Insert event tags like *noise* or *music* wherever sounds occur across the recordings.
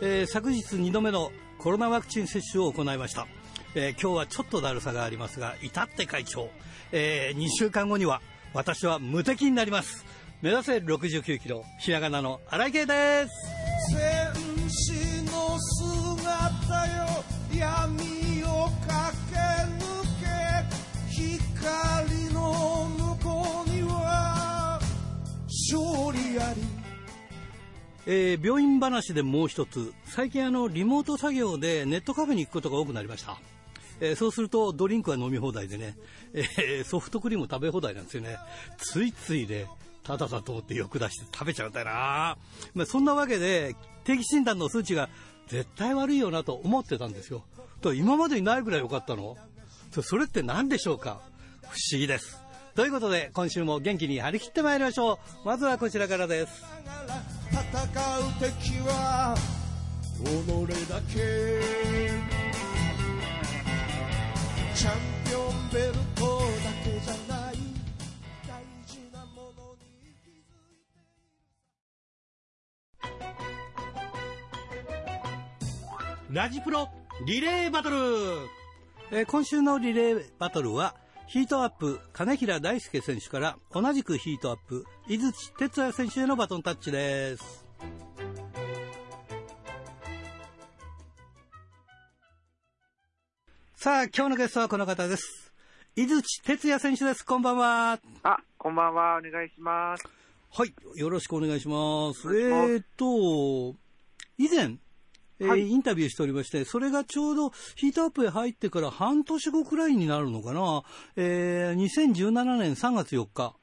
えー、昨日2度目のコロナワクチン接種を行いました、えー、今日はちょっとだるさがありますが至って会長、えー、2週間後には私は無敵になります。目指せ69キロひらがなの荒井圭です。えー、病院話でもう一つ最近あのリモート作業でネットカフェに行くことが多くなりましたえー、そうするとドリンクは飲み放題でね、えー、ソフトクリーム食べ放題なんですよね。ついついね、ただだと思って欲出して食べちゃうんだよな。まあ、そんなわけで、定期診断の数値が絶対悪いよなと思ってたんですよ。と今までにないぐらい良かったの。それって何でしょうか？不思議です。ということで、今週も元気に張り切ってまいりましょう。まずはこちらからです。戦う敵は己だけチャンピオンベルトだけじゃない大事なものに気づいてラジプロリレーバトル、えー、今週のリレーバトルはヒートアップ金平大輔選手から同じくヒートアップ井槌哲也選手へのバトンタッチですさあ、今日のゲストはこの方です。井槌哲也選手です。こんばんは。あ、こんばんは。お願いします。はい。よろしくお願いします。えー、っと、以前、えーはい、インタビューしておりまして、それがちょうどヒートアップへ入ってから半年後くらいになるのかな。えー、2017年3月4日。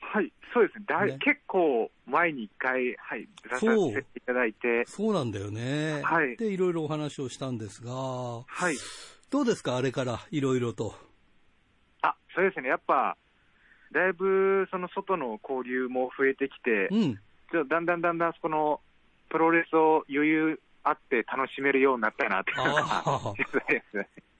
はい、そうですね。だね結構前に一回、はい、出させていただいて。そうなんだよね。はい。で、いろいろお話をしたんですが、はい。どうですか、あれからいろいろと。あそうですね、やっぱ、だいぶその外の交流も増えてきて、うん、ちょだんだんだんだんそこのプロレスを余裕あって楽しめるようになったなっていうのが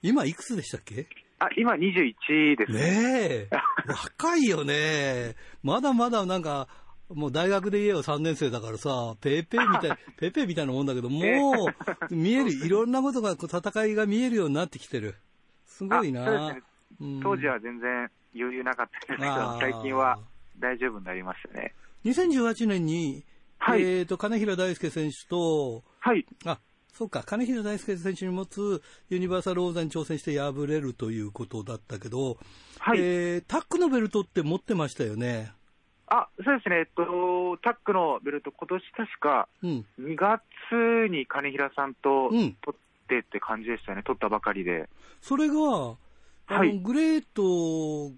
今、いくつでしたっけ？あ今、21ですね。ねえ、若いよね。まだまだなんか、もう大学で言えば3年生だからさ、ペーペーみたい、*laughs* ペーペーみたいなもんだけど、もう、見える、いろんなことが、戦いが見えるようになってきてる。すごいな、ね。うん、当時は全然余裕なかったんですけど、最近は大丈夫になりましたね。2018年に、はい、えっ、ー、と、金平大輔選手と、はい。あ、そうか、金平大輔選手に持つユニバーサル王座に挑戦して敗れるということだったけど、はい、えー、タックのベルトって持ってましたよね。あそうですね、えっと、タックのベルト、今年確か2月に金平さんと取ってって感じでしたね、取ったばかりで。それが、はい、グレート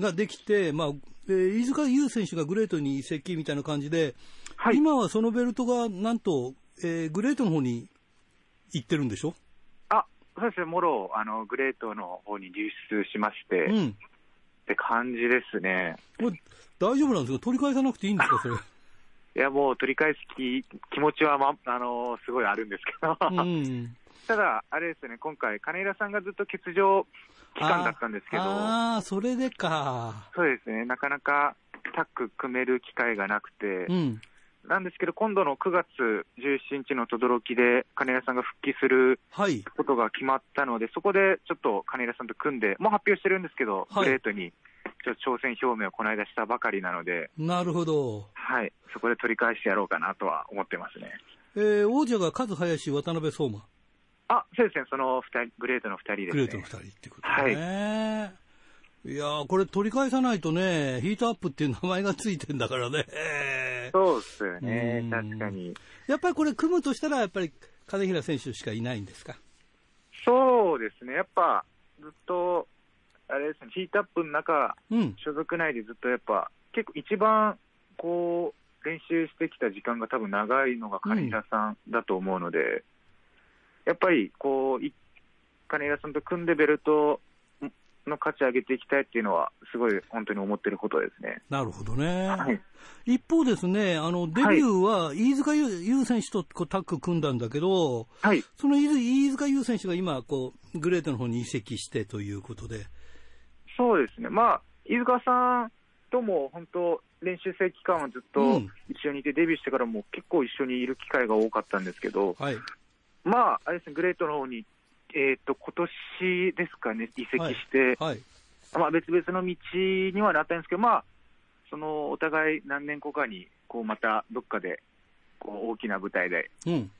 ができて、まあえー、飯塚優選手がグレートに移籍みたいな感じで、はい、今はそのベルトがなんと、えー、グレートの方に行ってるんでしょ？あそうですね、もろあのグレートの方に流出しまして、うん、って感じですね。大丈夫なんですか？取り返さなくていいんですか、それ。*laughs* いや、もう取り返す気気持ちは、ま、あのすごいあるんですけど、うん、*laughs* ただ、あれですね、今回、金浦さんがずっと欠場期間だったんですけど、ああ、それでか。そうですね、なかなかタッグ組める機会がなくて、うん、なんですけど、今度の9月17日の轟で、金浦さんが復帰することが決まったので、はい、そこでちょっと金浦さんと組んで、もう発表してるんですけど、はい、グレートにちょ挑戦表明をこの間したばかりなので、なるほど。はい、そこで取り返してやろうかなとは思ってますね。えー、王者が和林、渡辺相馬。あ、そうですね、その二人、グレートの2人です、ね、グレートの2人ってことね。はいいやこれ取り返さないとね、ヒートアップっていう名前がついてんだからね。そうっすよね、確かに。やっぱりこれ、組むとしたら、やっぱり金平選手しかいないんですか？そうですね、やっぱずっとあれですね、ヒートアップの中、うん、所属内でずっとやっぱ、結構一番こう練習してきた時間が多分長いのが金平さんだと思うので、うん、やっぱりこう金平さんと組んでベルトの価値上げていきたいっていうのは、すごい本当に思ってることですね。なるほどね。はい、一方ですね、あの、デビューは飯塚優選手とタッグ組んだんだけど、はい、その飯塚優選手が今、こう、グレートの方に移籍してということで。そうですね、まあ、飯塚さんとも本当、練習生期間はずっと一緒にいて、デビューしてからも結構一緒にいる機会が多かったんですけど、はい、まあ、あれですね、グレートの方に、えっ、ー、と、今年ですかね、移籍して、はい、はい、まあ、別々の道にはなったんですけど、まあ、そのお互い何年後かに、こうまたどっかでこう大きな舞台で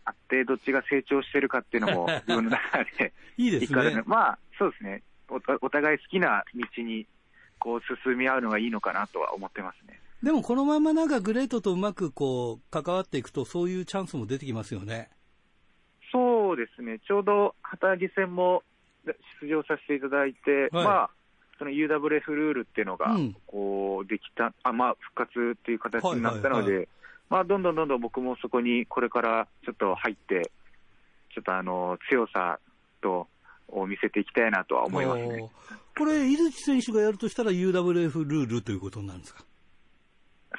あって、どっちが成長してるかっていうのも、*laughs* 自分の中でいいですね。まあ、そうですねお、お互い好きな道にこう進み合うのがいいのかなとは思ってますね。でもこのままなんかグレートとうまくこう関わっていくと、そういうチャンスも出てきますよね。そうですね、ちょうど旗揚げ戦も出場させていただいて、はい、まあ、その UWF ルールっていうのが、こう、できた、うん、あまあ、復活っていう形になったので、はいはいはい、まあ、どんどんどんどん僕もそこにこれからちょっと入って、ちょっとあの、強さと、を見せていきたいなとは思いますね。これ、井口選手がやるとしたら UWF ルールということなんですか？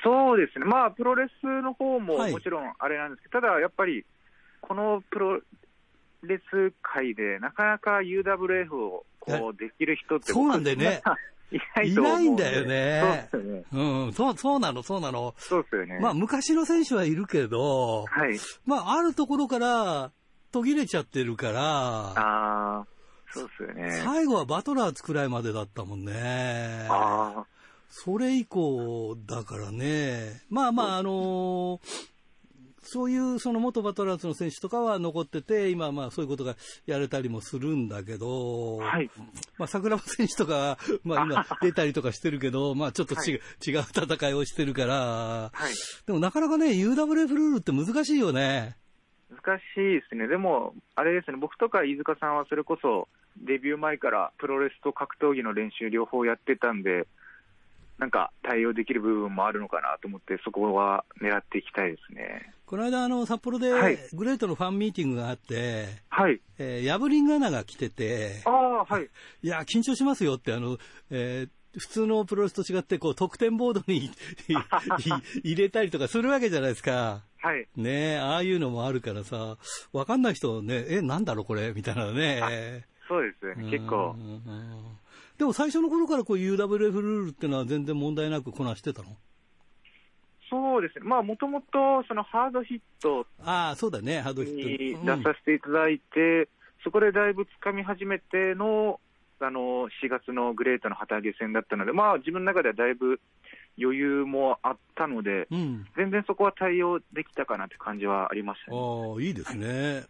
そうですね、まあ、プロレスの方ももちろんあれなんですけど、はい、ただやっぱり、このプロレス界で、なかなか UWF をこうできる人って、そうなんだよね。いないんだよね。そうですよね。うん、そう、そうなの、そうなの。そうですよね。まあ、昔の選手はいるけど、はい。まあ、あるところから途切れちゃってるから、ああ、そうですよね。最後はバトラー作らいまでだったもんね。ああ。それ以降だからね。まあまあ、あのーそういうその元バトラーズの選手とかは残ってて、今、まあそういうことがやれたりもするんだけど、はい、まあ桜庭選手とか、まあ今 *laughs* 出たりとかしてるけど、まあちょっと違う、はい、違う戦いをしてるから、はい、でもなかなかね、UWF ルールって難しいよね。難しいですね。でも、あれですね、僕とか飯塚さんはそれこそ、デビュー前からプロレスと格闘技の練習両方やってたんで、なんか対応できる部分もあるのかなと思って、そこは狙っていきたいですね。この間、あの、札幌で、グレートのファンミーティングがあって、はい。えー、ヤブリングアナが来てて、ああ、はい。*laughs* いや、緊張しますよって、あの、えー、普通のプロレスと違って、こう、得点ボードに *laughs* 入れたりとかするわけじゃないですか。はい。ねああいうのもあるからさ、わかんない人ね、え、なんだろうこれみたいなね。そうですね、結構。でも最初の頃からこう UWF ルールっていうのは全然問題なくこなしてたの？そうですね、まあもともとそのハードヒットそうだね、ハードヒット。に出させていただいて、うん、そこでだいぶつかみ始めての、あの、4月のグレートの旗揚げ戦だったので、まあ自分の中ではだいぶ余裕もあったので、うん、全然そこは対応できたかなって感じはありましたね。ああ、いいですね。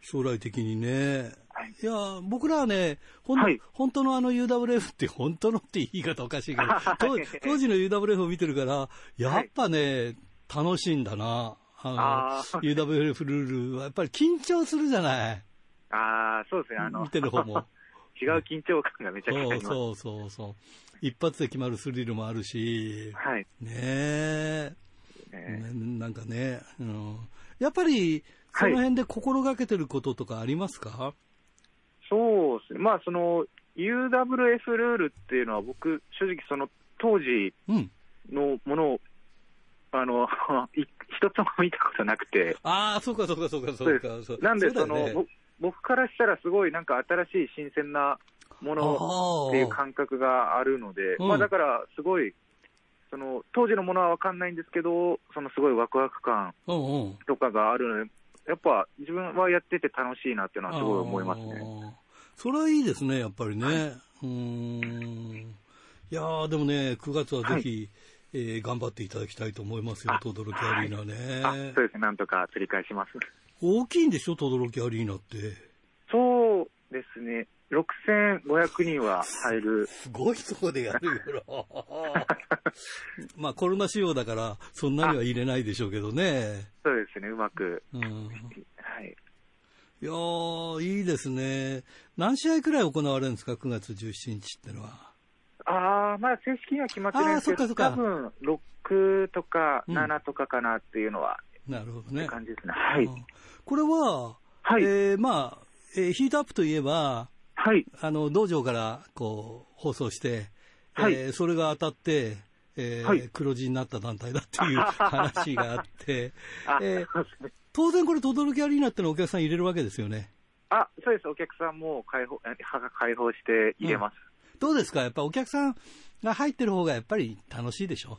将来的にね。はい、いや、僕らはね、ほん、はい、本当のあの UWF って、本当のって言い方おかしいけど、*laughs* 当当時の UWF を見てるから、やっぱね、楽しいんだな。あの、UWF ルールは、やっぱり緊張するじゃない。ああ、そうですね、あの。見てる方も。*laughs* 違う緊張感がめちゃくちゃあります。そうそうそう一発で決まるスリルもあるし。はい。ねえ。ねなんかね、うん、やっぱり、その辺で心がけてることとかありますか、はい、そうですね、まあ、その UWF ルールっていうのは、僕、正直、その当時のものを、うん、あの *laughs* 一つも見たことなくて、ああ、そうか、そうか、そうか、そうか、そうなんで、その、ね、僕からしたら、すごいなんか新しい新鮮なものっていう感覚があるので、まあ、だから、すごい、その当時のものは分かんないんですけど、そのすごいワクワク感とかがあるので、やっぱ自分はやってて楽しいなっていうのはすごい思いますね。それはいいですね、やっぱりね。はい、うんいやでもね、9月はぜひ、はい、えー、頑張っていただきたいと思いますよ、轟アリーナね、はい、そうですね、なんとか釣り返します。大きいんでしょ、轟アリーナって。そうですね、6500人は入る。すごいとこでやるよ *laughs* まあコロナ仕様だから、そんなには入れないでしょうけどね。そうですね、うまく。うん、はい。いやいいですね。何試合くらい行われるんですか、9月17日ってのは。ああ、まあ正式には決まってないですけど、多分6とか7とかかなっていうのは、うん、なるほどね。感じですね。はい。これは、はい、えー、まあ、えー、ヒートアップといえば、はい。あの、道場からこう、放送して、はい、えー、それが当たって、えー、はい、黒字になった団体だっていう *laughs* 話があって、えー、当然これ、轟アリーナってのお客さん入れるわけですよね。あ、そうです。お客さんも開放、開放して入れます、うん、どうですか？やっぱお客さん、が入ってる方がやっぱり楽しいでしょ？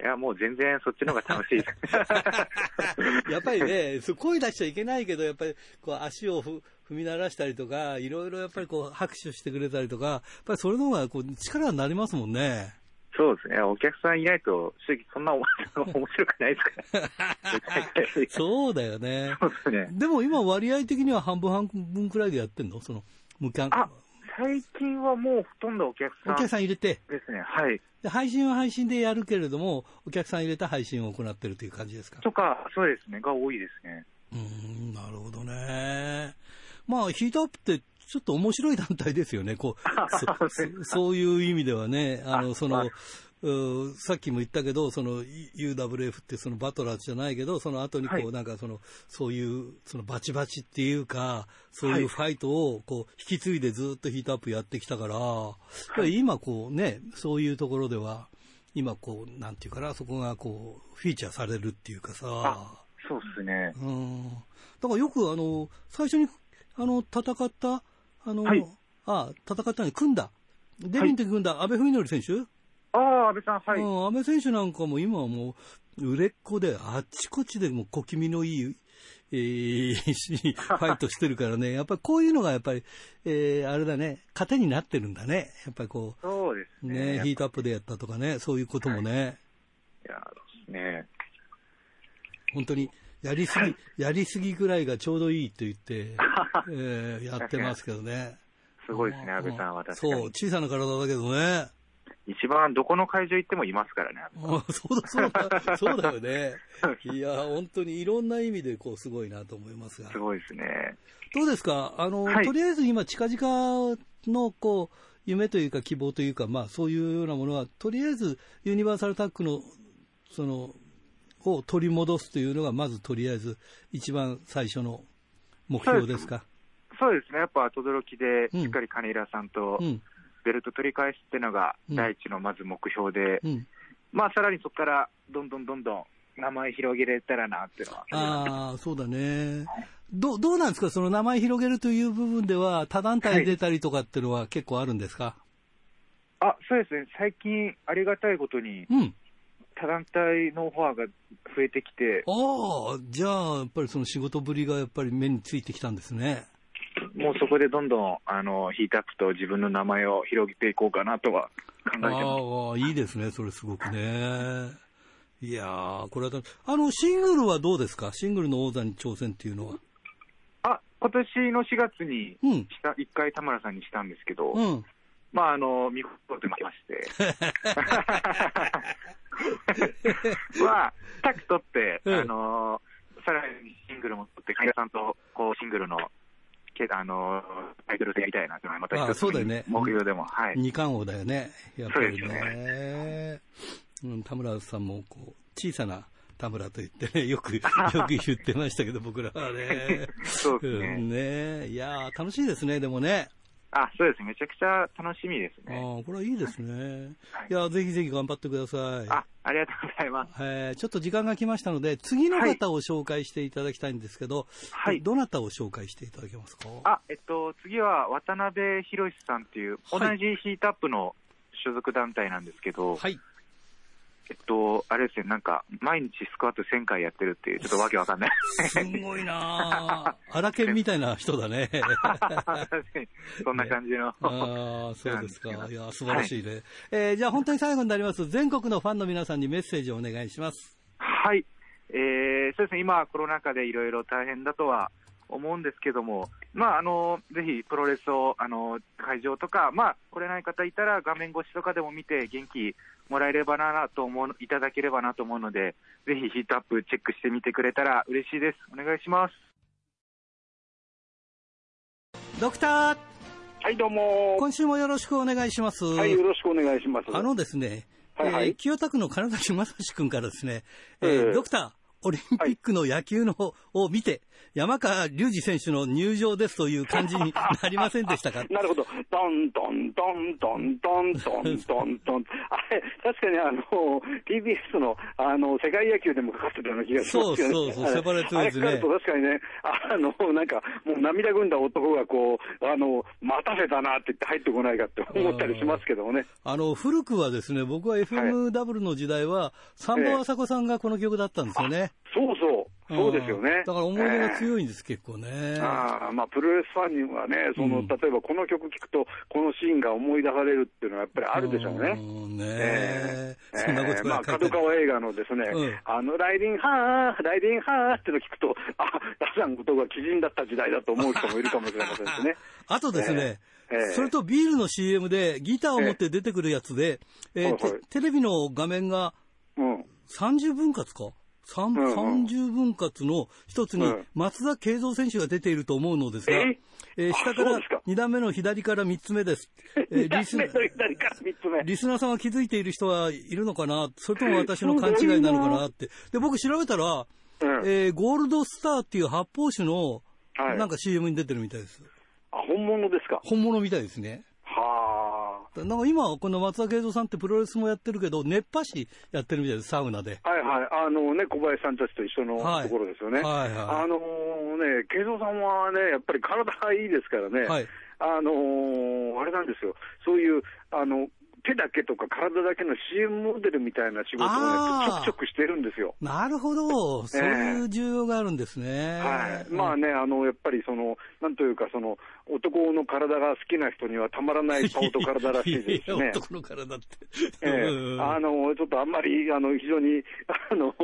いや、もう全然そっちの方が楽しい。*laughs* やっぱりね、声出しちゃいけないけど、やっぱりこう足を踏み鳴らしたりとか、いろいろやっぱりこう拍手してくれたりとか、やっぱりそれの方がこう力になりますもんね。そうですね。お客さんいないと、正直そんな面白くないですから。*laughs* そうだよね。そうですね。でも今割合的には半分半分くらいでやってんの？その、無観あ、最近はもうほとんどお客さん。お客さん入れて？ですね。はい。で配信は配信でやるけれども、お客さん入れた配信を行ってるという感じですか？とか、そうですね。が多いですね。うん、なるほどね。まあ、ヒートアップってちょっと面白い団体ですよね、こうそ *laughs* そういう意味ではね、あのそのさっきも言ったけど、その UWF ってそのバトラーじゃないけど、その後にこう、はい、なんかその、そういう、そのバチバチっていうか、そういうファイトをこう、引き継いでずっとヒートアップやってきたから、はい、今こうね、そういうところでは、今こう、なんていうかな、そこがこう、フィーチャーされるっていうかさ。そうっすね。うん。だからよくあの、最初に、あの、戦った、あの、はい、あ戦ったのに組んだ。デビンって組んだ安倍文則選手？ああ、安倍さん、はい。安倍選手なんかも今はもう、売れっ子で、あっちこっちでも小気味のいい、えー、*laughs* ファイトしてるからね、やっぱりこういうのがやっぱり、えー、あれだね、糧になってるんだね。やっぱりこう。そうですね。ねヒートアップでやったとかね、そういうこともね。はい、いや、ですね。本当に、やりすぎ、やりすぎぐらいがちょうどいいと言って、*laughs* えー、やってますけどね。すごいですね、安倍さんは確かに。そう、小さな体だけどね。一番どこの会場行ってもいますからね。*laughs* そうだ、そうだ、そうだよね。いや、本当にいろんな意味でこうすごいなと思いますが。すごいですね。どうですか？あの、はい、とりあえず今、近々のこう、夢というか希望というか、まあそういうようなものは、とりあえずユニバーサルタックの、その、を取り戻すというのが、まずとりあえず一番最初の目標ですか？そうですね。やっぱ、後驚きで、しっかり金平さんと、うん。ベルト取り返すっていうのが第一のまず目標で、うん、まあさらにそこからどんどんどんどん名前広げれたらなっていうのは。ああ、そうだね。どどうなんですか、その名前広げるという部分では、他団体出たりとかっていうのは結構あるんですか、はい、あそうですね、最近、ありがたいことに、うん、他団体のオファーが増えてきて。ああ、じゃあ、やっぱりその仕事ぶりがやっぱり目についてきたんですね。もうそこでどんどんあのヒートアップと自分の名前を広げていこうかなとは考えてますああ、いいですね、それすごくね。いやー、これは、あの、シングルはどうですか？シングルの王座に挑戦っていうのは。あ、今年の4月にした、一、うん、回田村さんにしたんですけど、うん、まあ、あの、見事で負けまして。*laughs* まあ、タク取って、うん、あの、さらにシングルも取って、海田さんと、こう、シングルのけあのタイトル戦やりたいなってまた一つ目標でも、はい、二冠王だよね、やっぱりね。ねうん、田村さんもこう小さな田村と言ってね、よく、*laughs* よく言ってましたけど、僕らはね。*laughs* そうですね。うん、ねいや楽しいですね、でもね。あ、そうですめちゃくちゃ楽しみですね。あこれはいいですね。はい、いや、ぜひぜひ頑張ってください。あ、ありがとうございます。えー、ちょっと時間が来ましたので、次の方を紹介していただきたいんですけど、はい。どなたを紹介していただけますか？あ、えっと、次は渡辺博さんっていう、同じヒートアップの所属団体なんですけど、はい。えっと、あれですね、なんか、毎日スクワット1000回やってるっていう、ちょっとわけわかんない。すごいな *laughs* 荒研みたいな人だね。*laughs* そんな感じの。ね、ああ、そうですか。いや、素晴らしいね。はい、えー、じゃあ本当に最後になります。全国のファンの皆さんにメッセージをお願いします。はい。えー、そうですね、今、コロナ禍でいろいろ大変だとは思うんですけども、まあ、あのぜひプロレスをあの会場とか、まあ、来れない方いたら画面越しとかでも見て元気もらえればなと思ういただければなと思うので、ぜひヒートアップチェックしてみてくれたら嬉しいです。お願いします。ドクターはい、どうも。今週もよろしくお願いします。はい、よろしくお願いします。あのですね、はいはい、えー、清田区の金崎正史君からですね、えー、ドクター、オリンピックの野球のを見て、山川隆二選手の入場ですという感じになりませんでしたか？*laughs* なるほど。トントントントントントントントン。あれ、確かにあの、TBS のあの、世界野球でもかかってたような気がしますよね。そうそうそう、セパレートですね。確かにね、あの、なんか、もう涙ぐんだ男がこう、あの、待たせたなって言って入ってこないかって思ったりしますけどもね。あの、古くはですね、僕は FMW の時代は、サンボアサコさんがこの曲だったんですよね。そうそう。そうですよね。だから思い出が強いんです、結構ね。ああ、まあ、プロレスファンにはね、その、例えばこの曲聴くと、このシーンが思い出されるっていうのはやっぱりあるでしょうね。ねえ。そんなことまあ、角川映画のですね、あの、ライディンハー、ライディンハーっての聞くと、あ、ダサンことが鬼人だった時代だと思う人もいるかもしれませんしね。*laughs* あとですね、それとビールの CM でギターを持って出てくるやつで、えテレビの画面が30分割か30分割の一つに松田慶三選手が出ていると思うのですが、え？えー、下から2段目の左から3つ目です。えー、*laughs* リスリスナーさんは気づいている人はいるのかな？それとも私の勘違いなのかなって。で、僕調べたら、うん、えー、ゴールドスターっていう発泡酒の、なんか CM に出てるみたいです。あ、本物ですか？本物みたいですね。なんか今、この松田慶三さんってプロレスもやってるけど、熱波師やってるみたいです、サウナで。はいはい、あのね、小林さんたちと一緒のところですよね。はい、はい、はい、あのね、慶三さんはね、やっぱり体がいいですからね、はい、あのー、あれなんですよ、そういう、あの、手だけとか体だけの CM モデルみたいな仕事をね、ちょくちょくしてるんですよ。なるほど。そういう需要があるんですね。はい。まあね、あの、やっぱりその、なんというか、その、男の体が好きな人にはたまらない顔と体らしいですね。*laughs* 男の体って。ええあの、ちょっとあんまり、あの、非常に、あの、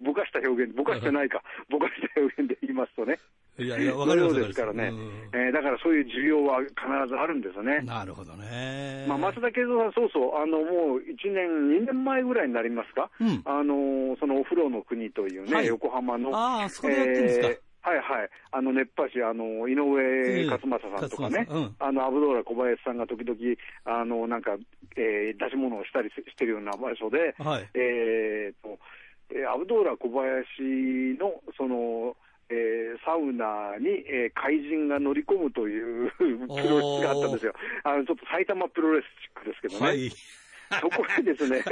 ぼかした表現、ぼかしてないか、ぼかした表現で言いますとね。いやいや、わかりますですからね、えー、だからそういう需要は必ずあるんですよね。なるほどね。まあ、松田慶三さん、そうそう、あの、もう1年、2年前ぐらいになりますか、うん、あの、そのお風呂の国というね、はい、横浜の。ああ、そこでやってるんですか？えーはいはい。あの、熱波師、あの、井上勝正さんとかね、うん、あの、アブドーラ小林さんが時々、あの、なんか、えー、出し物をしたりしてるような場所で、はい、えーと、アブドーラ小林の、その、えー、サウナに、えー、怪人が乗り込むという *laughs* プロレスがあったんですよ。あの、ちょっと埼玉プロレスチックですけどね。はい *laughs* そこへですね、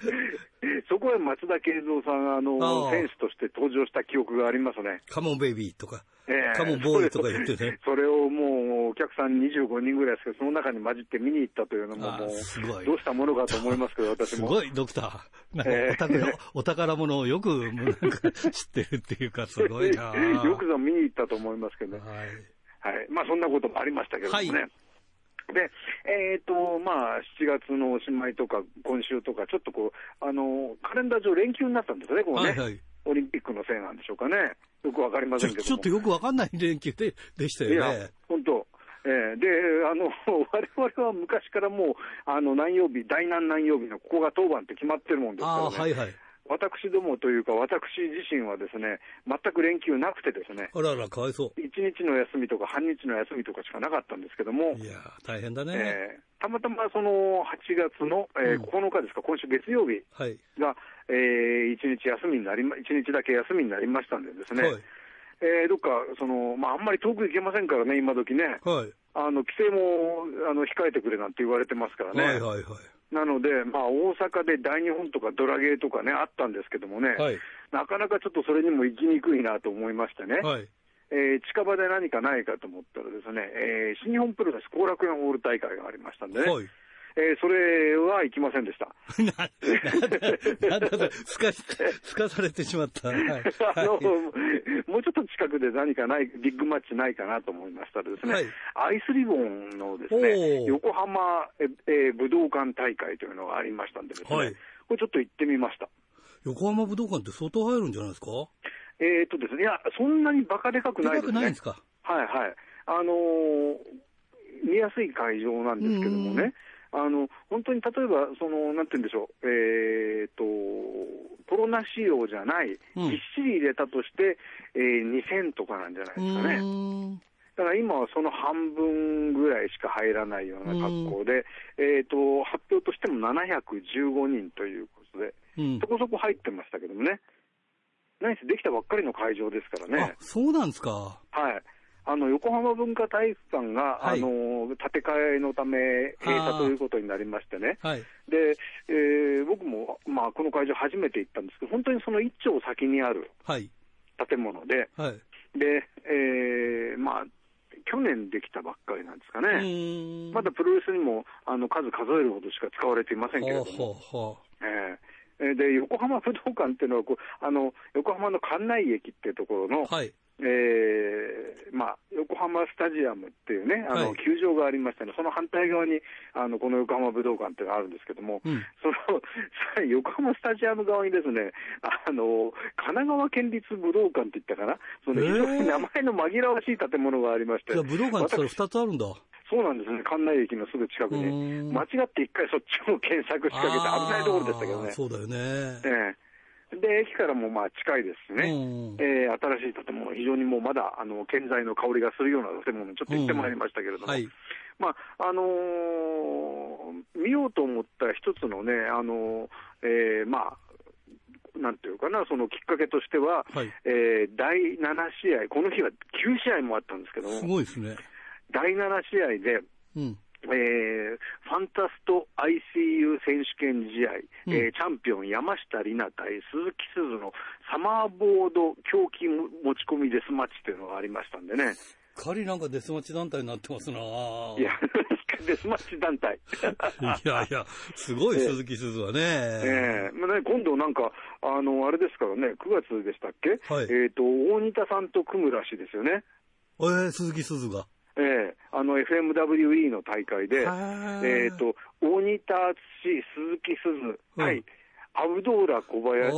*laughs* そこへ松田慶三さん、あの、選手として登場した記憶がありますね。カモンベイビーとか、えー、カモンボーイとか言ってね。それをもう、お客さん25人ぐらいですけど、その中に混じって見に行ったというのも、もう、すごいどうしたものかと思いますけど、私も。すごい、ドクター。なんかお宝、えー、お宝物をよく、なんか知ってるっていうか、すごいなよくぞ見に行ったと思いますけど、はい。はい。まあ、そんなこともありましたけどもね。はいで、えっ、ー、と、まあ、7月のおしまいとか、今週とか、ちょっとこう、あの、カレンダー上連休になったんですね、こうね。はいはい、オリンピックのせいなんでしょうかね。よくわかりませんけどちょっとよくわかんない連休ででしたよね。いや、本当。えー、で、あの、*laughs* 我々は昔からもう、あの、何曜日、大南何曜日のここが当番って決まってるもんですからね。はいはい。私どもというか、私自身はですね、全く連休なくてですね、あらら、かわいそう。1日の休みとか半日の休みとかしかなかったんですけども、いや大変だね。えー、たまたまその8月の、えー、9日ですか、今週月曜日が、はい、えー、1日休みになりま、1日だけ休みになりましたんでですね、はい、えー、どっか、その、まあ、あんまり遠く行けませんからね、今時ね。はい。あの、規制も、あの、控えてくれなんて言われてますからね。はいはいはい。なので、まあ、大阪で大日本とかドラゲーとかね、あったんですけどもね、はい、なかなかちょっとそれにも行きにくいなと思いましてね、はい、えー、近場で何かないかと思ったらですね、えー、新日本プロレス後楽園ホール大会がありましたんでね、はいえー、それは行きませんでした。*laughs* *laughs* なんだ、すか、すかされてしまった。*laughs* はい、あの、もうちょっと近くで何かない、ビッグマッチないかなと思いましたらですね、はい、アイスリボンのですね、横浜、えー、武道館大会というのがありましたんでですね、はい、これちょっと行ってみました。横浜武道館って相当入るんじゃないですか？えっとですね、いや、そんなにバカでかくないですね。でかくないですか？はいはい。あのー、見やすい会場なんですけどもね、あの本当に例えば、そのなんて言うんでしょう、えーと、コロナ仕様じゃない、ぎっしり入れたとして、えー、2000とかなんじゃないですかね。だから今はその半分ぐらいしか入らないような格好で、えーと、発表としても715人ということで、うん、そこそこ入ってましたけどもね。何せできたばっかりの会場ですからね。そうなんですか。はい。あの横浜文化体育館が、はい、あの建て替えのため閉鎖ということになりましてね、はい、でえー、僕も、まあ、この会場、初めて行ったんですけど、本当にその一丁先にある建物で、はい、でえー、まあ、去年できたばっかりなんですかね、まだプロレスにもあの数数えるほどしか使われていませんけれども。えー。で横浜武道館っていうのはこうあの、横浜の関内駅っていうところの、はい、えーまあ、横浜スタジアムっていうね、あの、球場がありましてね、その反対側にあのこの横浜武道館っていうのがあるんですけども、うん、その *laughs* 横浜スタジアム側にですね、あの神奈川県立武道館って言ったかな、その非常に名前の紛らわしい建物がありまして、じゃ武道館って2つあるんだ。そうなんですね、関内駅のすぐ近くに、間違って一回そっちも検索しかけて、危ないところでしたけどね。そうだよね。ええで、駅からもまあ近いですしね、えー、新しい建物、非常にもうまだあの建材の香りがするような建物、ちょっと行ってまいりましたけれども、はい、まああのー、見ようと思った一つのね、あのー、えー、まあ、なんていうかな、そのきっかけとしては、はい、えー、第7試合、この日は9試合もあったんですけども、すごいですね。第7試合で、うんえー、ファンタスト ICU 選手権試合、うん、えー、チャンピオン山下里奈対鈴木鈴のサマーボード狂気持ち込みデスマッチというのがありましたんでね。かりなんかデスマッチ団体になってますないや、デスマッチ団体。いやいや、すごい鈴木鈴はね。ええー、まあね、今度なんか、あの、あれですからね、9月でしたっけ？はい。えっ、ー、と、大仁田さんと組むらしいですよね。えー、鈴木鈴が。ええあの FMWE の大会で、えっ、ー、と、大仁田敦、鈴木鈴、はい、アブドーラ小林、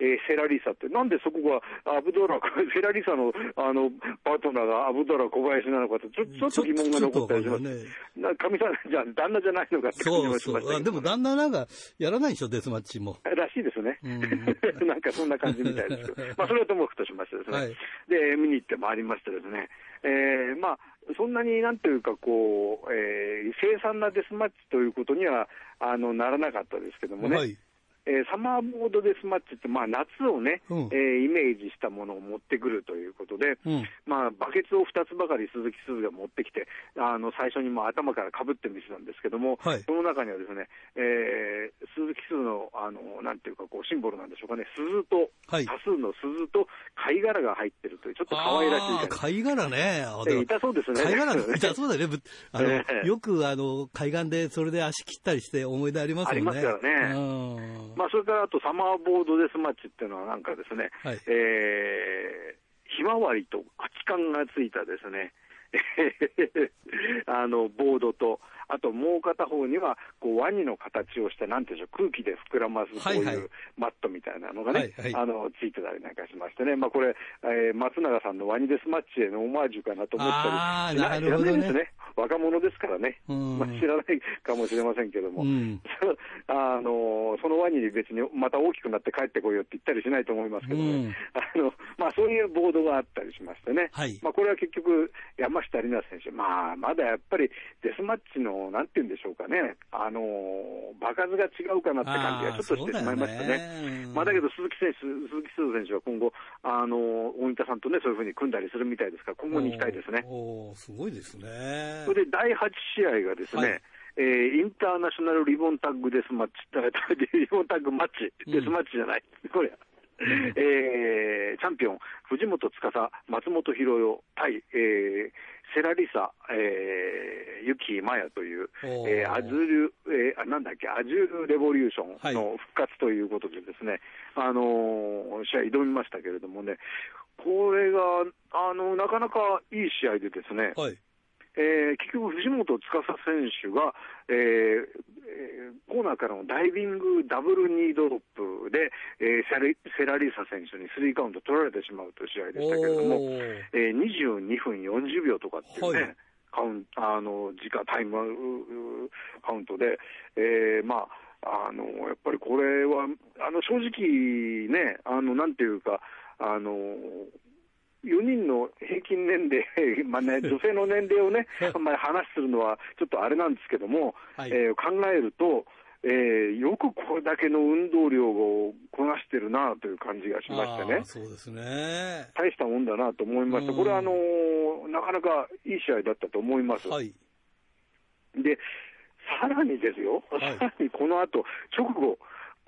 えー、セラリサって、なんでそこがアブドーラ、*laughs* セラリサのあのパートナーがアブドーラ小林なのかと、ちょちょっと疑問が残ったりします。ね、かみさんじゃ旦那じゃないのかって感じもしましたでも旦那なんかやらないでしょ、デスマッチも。らしいですね。*laughs* なんかそんな感じみたいです。けど、まあそれはともかくとしましてですね、はい、で、見に行ってまいりましてですね、えー、まあ、そんなになんというかこう、えー、凄惨なデスマッチということにはあのならなかったですけどもね、はい。えー、サマーボードデスマッチって、まあ、夏をね、うん、えー、イメージしたものを持ってくるということで、うん、まあ、バケツを2つばかり鈴木鈴が持ってきて、あの最初にも頭からかぶってみせたんですけども、はい、その中にはですね、えー、鈴木鈴のあのなんていうかこう、シンボルなんでしょうかね、鈴と、はい、多数の鈴と貝殻が入ってるという、ちょっと可愛らしい貝殻ね、えー、痛そうですね。貝殻 *laughs* 痛そうだよね。あの、えー、よくあの海岸でそれで足切ったりして思い出ありますよね。ありますよね。まあ、それからあとサマーボードデスマッチっていうのはなんかですね、はい、えー、ひまわりと空き缶がついたですね、*laughs* あのボードと、あともう片方にはこうワニの形をして、なんていうんでしょう、空気で膨らますこういうマットみたいなのがね、はいはい、あのついてたりなんかしましてね、まあ、これ、えー、松永さんのワニデスマッチへのオマージュかなと思ったり、ない。ですね。若者ですからね、まあ、知らないかもしれませんけども、うん、*laughs* あのそのワニに別にまた大きくなって帰ってこいよって言ったりしないと思いますけどね、うん、あのまあ、そういうボードがあったりしましてね、はい、まあ、これは結局、山下里奈選手、まあ、まだやっぱりデスマッチのなんて言うんでしょうかね、あの場数が違うかなって感じがちょっとしてしまいましたね。ねまあ、だけど鈴木選手、鈴木鈴選手は今後、あの大分さんとね、そういうふうに組んだりするみたいですから、今後に行きたいですね。おすごいですね。それで第8試合がですね、はいえー、インターナショナルリボンタッグデスマッチ、*laughs* リボンタッグマッチ、デスマッチじゃない、うん、これ、えー、チャンピオン、藤本司、松本博代対、えー、セラリサ、えー、ユキマヤという、えー、アズル、えー、なんだっけ、アジュールレボリューションの復活ということでですね、はい、あのー、試合挑みましたけれどもね、これが、あの、なかなかいい試合でですね、はい。えー、結局、藤本司選手が、えー、コーナーからのダイビングダブルニードロップで、えー、セラリーサ選手にスリーカウント取られてしまうという試合でしたけれども、えー、22分40秒とかっていうね、はい。カウンあの時間、タイムカウントで、えー、まあ、あのやっぱりこれは、あの正直ね、あのなんていうか、あの4人の平均年齢、*laughs* まあね、*laughs* 女性の年齢をね、*laughs* あんまり話するのはちょっとあれなんですけども、はい、えー、考えると、えー、よくこれだけの運動量をこなしてるなという感じがしましてね、そうですね。大したもんだなと思いました、これはあのー、なかなかいい試合だったと思います。はい、でさらにですよ、はい、さらにこの後直後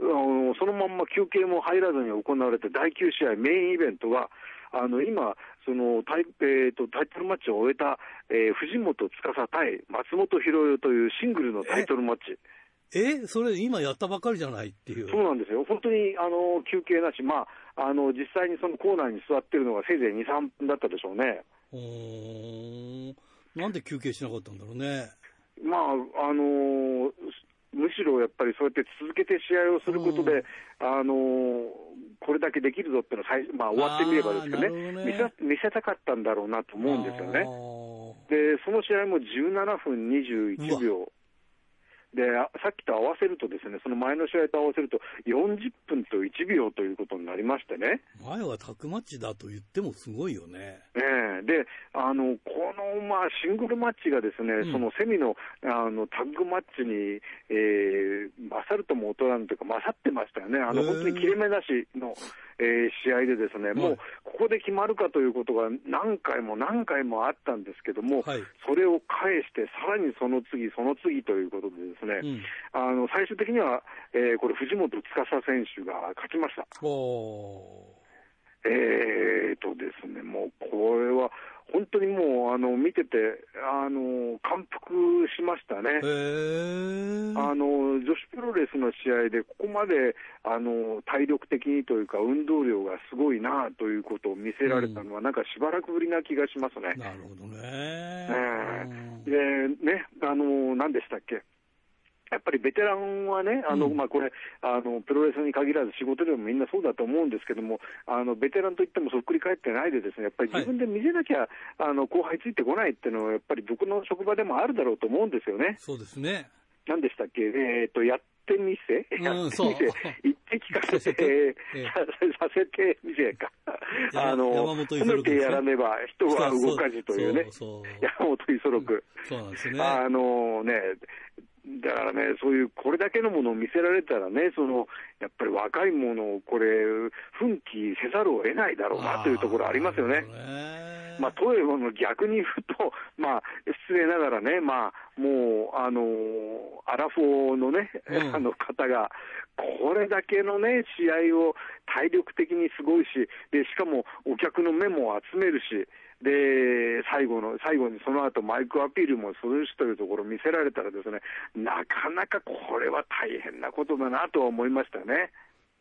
あの、そのまんま休憩も入らずに行われた第9試合、メインイベントは、あの今そのタイ,、えーと、タイトルマッチを終えた、えー、藤本司対松本博代というシングルのタイトルマッチ。えそれ、今やったばかりじゃないっていう。そうなんですよ、本当にあの休憩なし、まあ、あの実際にそのコーナーに座ってるのがせいぜい2、3分だったでしょうね。うんなんで休憩しなかったんだろうね。まああのー、むしろやっぱりそうやって続けて試合をすることで、あのー、これだけできるぞっていうのは最、まあ、終わってみればですけどね、ね見せ見せたかったんだろうなと思うんですよね。で、その試合も17分21秒。で、さっきと合わせるとですね、その前の試合と合わせると40分と1秒ということになりましてね。前はタクマッチだと言ってもすごいよね。ええー、で、あの、この、まあ、シングルマッチがですね、うん、そのセミの、あの、タッグマッチに、えー、勝るとも劣らぬというか、勝ってましたよね。あの、本当に切れ目なしの、えー、試合でですね、もうここで決まるかということが何回も何回もあったんですけども、はい、それを返して、さらにその次、その次ということでですね、うん、あの最終的には、えー、これ、藤本司選手が勝ちました。えーとですね、もうこれは、本当にもうあの見ててあの感服しましたね。あの、女子プロレスの試合で、ここまであの体力的にというか、運動量がすごいなということを見せられたのは、うん、なんかしばらくぶりな気がしますね。なるほどね。えー、でね、あの何でしたっけ？やっぱりベテランはね、あの、うん、まあ、これあの、プロレスに限らず仕事でもみんなそうだと思うんですけども、あのベテランといってもそっくり返ってないで、ですねやっぱり自分で見せなきゃ、はい、あの後輩ついてこないっていうのは、やっぱりどこの職場でもあるだろうと思うんですよね。そうですね。何でしたっけ、えーと、やってみせ、やってみせ、言って聞かせて、*laughs* させてみせか、あの褒めてやらねば人は動かずというね、山本五十六、そうなんですね。あのねだからね、そういうこれだけのものを見せられたらね、そのやっぱり若いものをこれ、奮起せざるを得ないだろうなというところありますよね。まあ、とえば逆に言うと、*laughs* まあ、失礼ながらね、まあ、もう、あのアラフォーのね、うん、*laughs* あの方が、これだけのね、試合を体力的にすごいし、で、しかもお客の目も集めるし、で、最後の、最後にその後マイクアピールもするしというところを見せられたらですね、なかなかこれは大変なことだなとは思いましたね。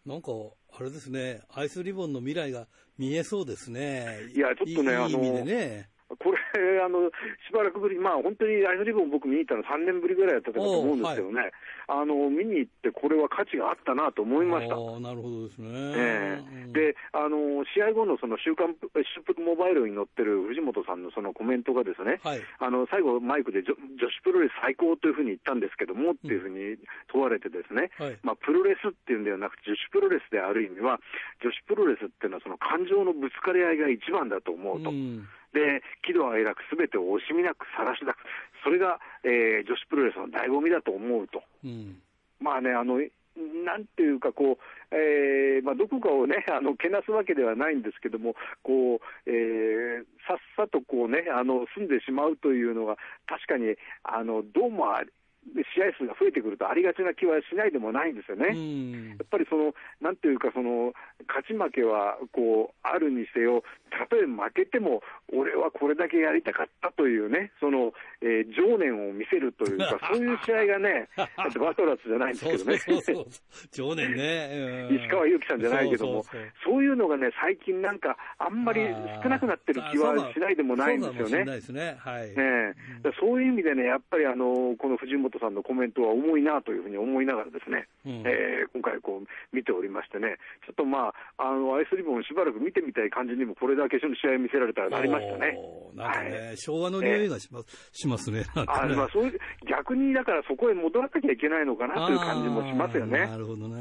なんか、あれですね、アイスリボンの未来が見えそうですね。いや、ちょっとね、いいあの、ね、これ、あの、しばらくぶり、まあ本当にアイスリボン僕見に行ったの3年ぶりぐらいやったと思うんですけどね、はい、あの、見に行ってこれは価値があったなと思いました。なるほどですね。えー、うん、で、あの、試合後のその週刊、週プモバイルに載ってる藤本さんのそのコメントがですね、はい、あの、最後マイクで女子プロレス最高というふうに言ったんですけども、っていうふうに問われてですね、はい、まあプロレスっていうんではなくて女子プロレスである意味は、女子プロレスっていうのはその感情のぶつかり合いが一番だと思うと。うんで、喜怒哀楽すべてを惜しみなく晒しなく、それが、えー、女子プロレスの醍醐味だと思うと。うん、まあね、あの、なんていうかこう、えーまあ、どこかをね、*laughs* あのけなすわけではないんですけども、こうえー、さっさとこう、ね、あの住んでしまうというのが、確かにあのどうもあ試合数が増えてくるとありがちな気はしないでもないんですよね。やっぱりその、なんていうか、その、勝ち負けは、こう、あるにせよ、たとえ負けても、俺はこれだけやりたかったというね、その、えー、情念を見せるというか、*laughs* そういう試合がね、バトラスじゃないんですけどね。そうそうそう情念ね。石川祐希さんじゃないけどもそういうのがね、最近なんか、あんまり少なくなってる気はしないでもないんですよね。そうね。はい。ね、そういう意味でね、やっぱりあの、この藤本さんのコメントは重いなというふうに思いながらですね、うん、えー、今回こう見ておりましてね、ちょっとまあ、あの、アイスリボンしばらく見てみたい感じにも、これだけの試合見せられたらなりましたね。なんかね、はい、昭和の匂いがします,、しますね。あまあ、そういう逆にだからそこへ戻らなきゃいけないのかなという感じもしますよね。なるほどね。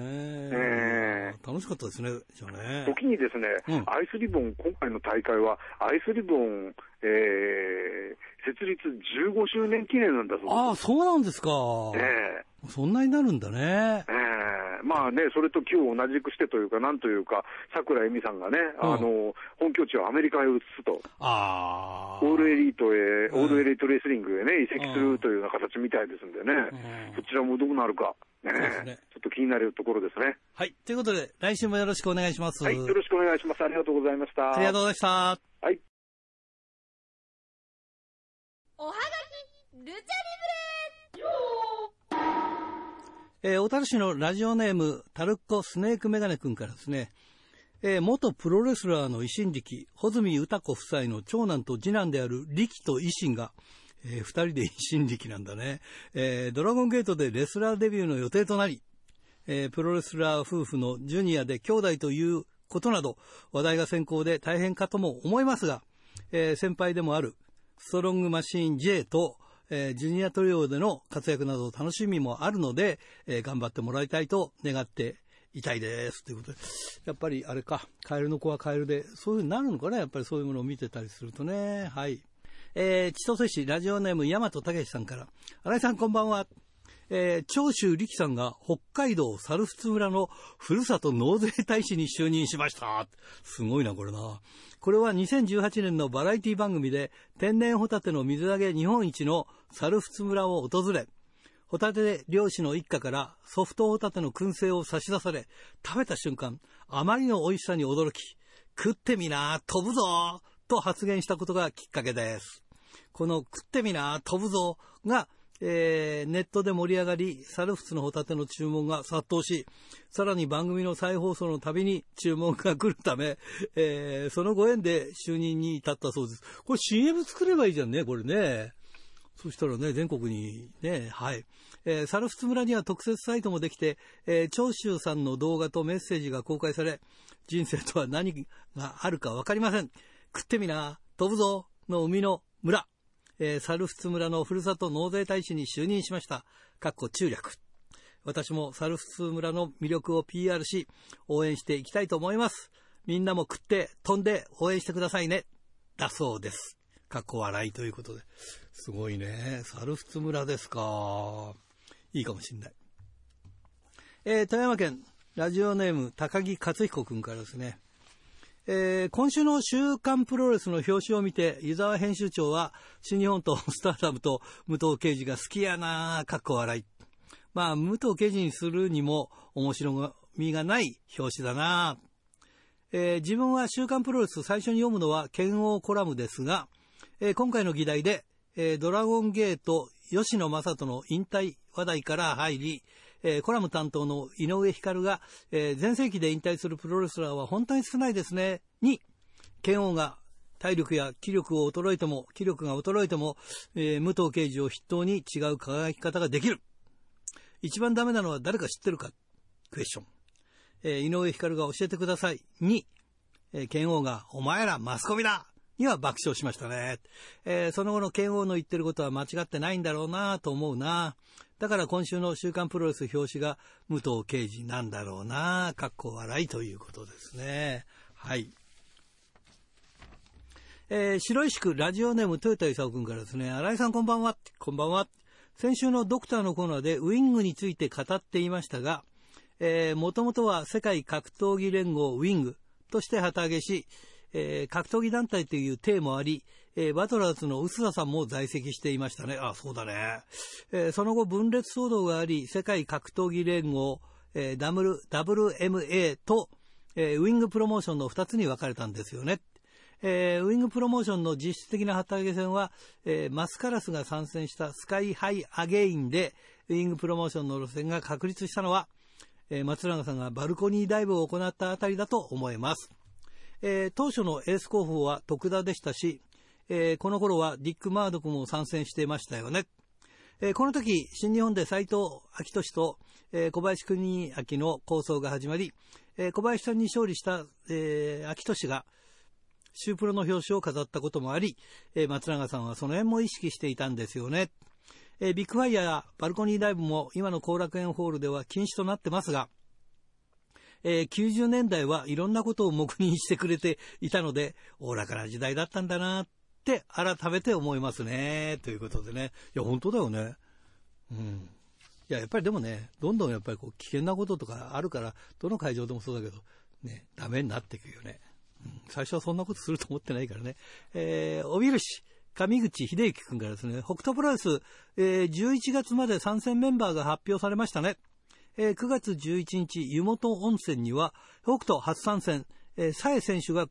えー、楽しかったですね、じゃあね。時にですね、うん、アイスリボン、今回の大会は、アイスリボン、えー、設立15周年記念なんだそうです。ああ、そうなんですか。ええそんなになるんだね。ええー、まあね、それと今日同じくしてというか、なんというか、桜井美さんがね、うん、あの、本拠地をアメリカへ移すと。ああ。オールエリートへ、うん、オールエリートレスリングへね、移籍するというような形みたいですんでね、うん、そちらもどうなるか。ね、ね、ちょっと気になるところですね。はい。ということで、来週もよろしくお願いします。はい。よろしくお願いします。ありがとうございました。ありがとうございました。はい。おはがき、ルチャリブレえー、小樽市のラジオネーム、タルッコスネークメガネ君からですね、えー、元プロレスラーの維新力、穂積歌子夫妻の長男と次男である力と維新が、えー、二人で維新力なんだね、えー、ドラゴンゲートでレスラーデビューの予定となり、えー、プロレスラー夫婦のジュニアで兄弟ということなど、話題が先行で大変かとも思いますが、えー、先輩でもあるストロングマシーン J と、えー、ジュニアトリオでの活躍など楽しみもあるので、えー、頑張ってもらいたいと願っていたいです。ということで、やっぱりあれか、カエルの子はカエルで、そういう風になるのかな、やっぱりそういうものを見てたりするとね。はい。えー、千歳市ラジオネーム大和武さんから、新井さんこんばんは。えー、長州力さんが北海道猿払村のふるさと納税大使に就任しました。すごいな、これな。これは2018年のバラエティ番組で天然ホタテの水揚げ日本一の猿払村を訪れ、ホタテ漁師の一家からソフトホタテの燻製を差し出され、食べた瞬間、あまりの美味しさに驚き、食ってみな、飛ぶぞと発言したことがきっかけです。この食ってみな、飛ぶぞがえー、ネットで盛り上がり、サルフツのホタテの注文が殺到し、さらに番組の再放送のたびに注文が来るため、えー、そのご縁で就任に至ったそうです。これ CM 作ればいいじゃんね、これね。そしたらね、全国にね、はい。えー、サルフツ村には特設サイトもできて、えー、長州さんの動画とメッセージが公開され、人生とは何があるかわかりません。食ってみな、飛ぶぞの海の村。えー、猿払村のふるさと納税大使に就任しました。かっこ中略。私も猿払村の魅力を PR し、応援していきたいと思います。みんなも食って飛んで応援してくださいね。だそうです。かっこ笑いということで。すごいね。猿払村ですか。いいかもしんない。えー、富山県、ラジオネーム、高木克彦君からですね。えー、今週の週刊プロレスの表紙を見て、湯沢編集長は、新日本とスターダムと武藤刑事が好きやなぁ、かっこ笑い。まあ、武藤刑事にするにも面白みがない表紙だなえー、自分は週刊プロレス最初に読むのは剣王コラムですが、えー、今回の議題で、えー、ドラゴンゲート吉野正人の引退話題から入り、えー、コラム担当の井上光が、えー、前世紀で引退するプロレスラーは本当に少ないですね、に、剣王が体力や気力を衰えても、気力が衰えても、えー、武藤刑事を筆頭に違う輝き方ができる。一番ダメなのは誰か知ってるか？クエスチョン。えー、井上光が教えてください。に、えー、剣王が、お前らマスコミだには爆笑しましたね。えー、その後の剣王の言ってることは間違ってないんだろうなと思うな。だから今週の週刊プロレス表紙が武藤刑事なんだろうなかっこ笑いということですね。はい。えー、白石区ラジオネーム豊田勲君からですね、新井さんこんばんは。こんばんは。先週のドクターのコーナーでウィングについて語っていましたが、えー、もともとは世界格闘技連合ウィングとして旗揚げし、えー、格闘技団体という体もあり、えー、バトラーズの臼田さんも在籍していましたね。あ、そうだね。えー、その後分裂騒動があり、世界格闘技連合、えー、WMA と、えー、ウィングプロモーションの2つに分かれたんですよね。えー、ウィングプロモーションの実質的な旗揚げ戦は、えー、マスカラスが参戦した Sky High Again で、ウィングプロモーションの路線が確立したのは、えー、松永さんがバルコニーダイブを行ったあたりだと思います。えー、当初のエース候補は徳田でしたし、えー、この頃はディック・マードックも参戦していましたよね。えー、この時、新日本で斎藤昭俊と、えー、小林邦明の構想が始まり、えー、小林さんに勝利した、えー、昭俊が、シュープロの表紙を飾ったこともあり、えー、松永さんはその辺も意識していたんですよね。えー、ビッグファイヤーやバルコニーダイブも今の後楽園ホールでは禁止となってますが、えー、90年代はいろんなことを黙認してくれていたので、おおらかな時代だったんだなって改めて思いますね。ということでね。いや、本当だよね。うん。いや、やっぱりでもね、どんどんやっぱりこう危険なこととかあるから、どの会場でもそうだけど、ね、ダメになっていくよね。うん、最初はそんなことすると思ってないからね。えー、帯広上口秀之君からですね、北斗プロレス、えー、11月まで参戦メンバーが発表されましたね。えー、9月11日、湯本温泉には、北斗初参戦、えー、サエ選手が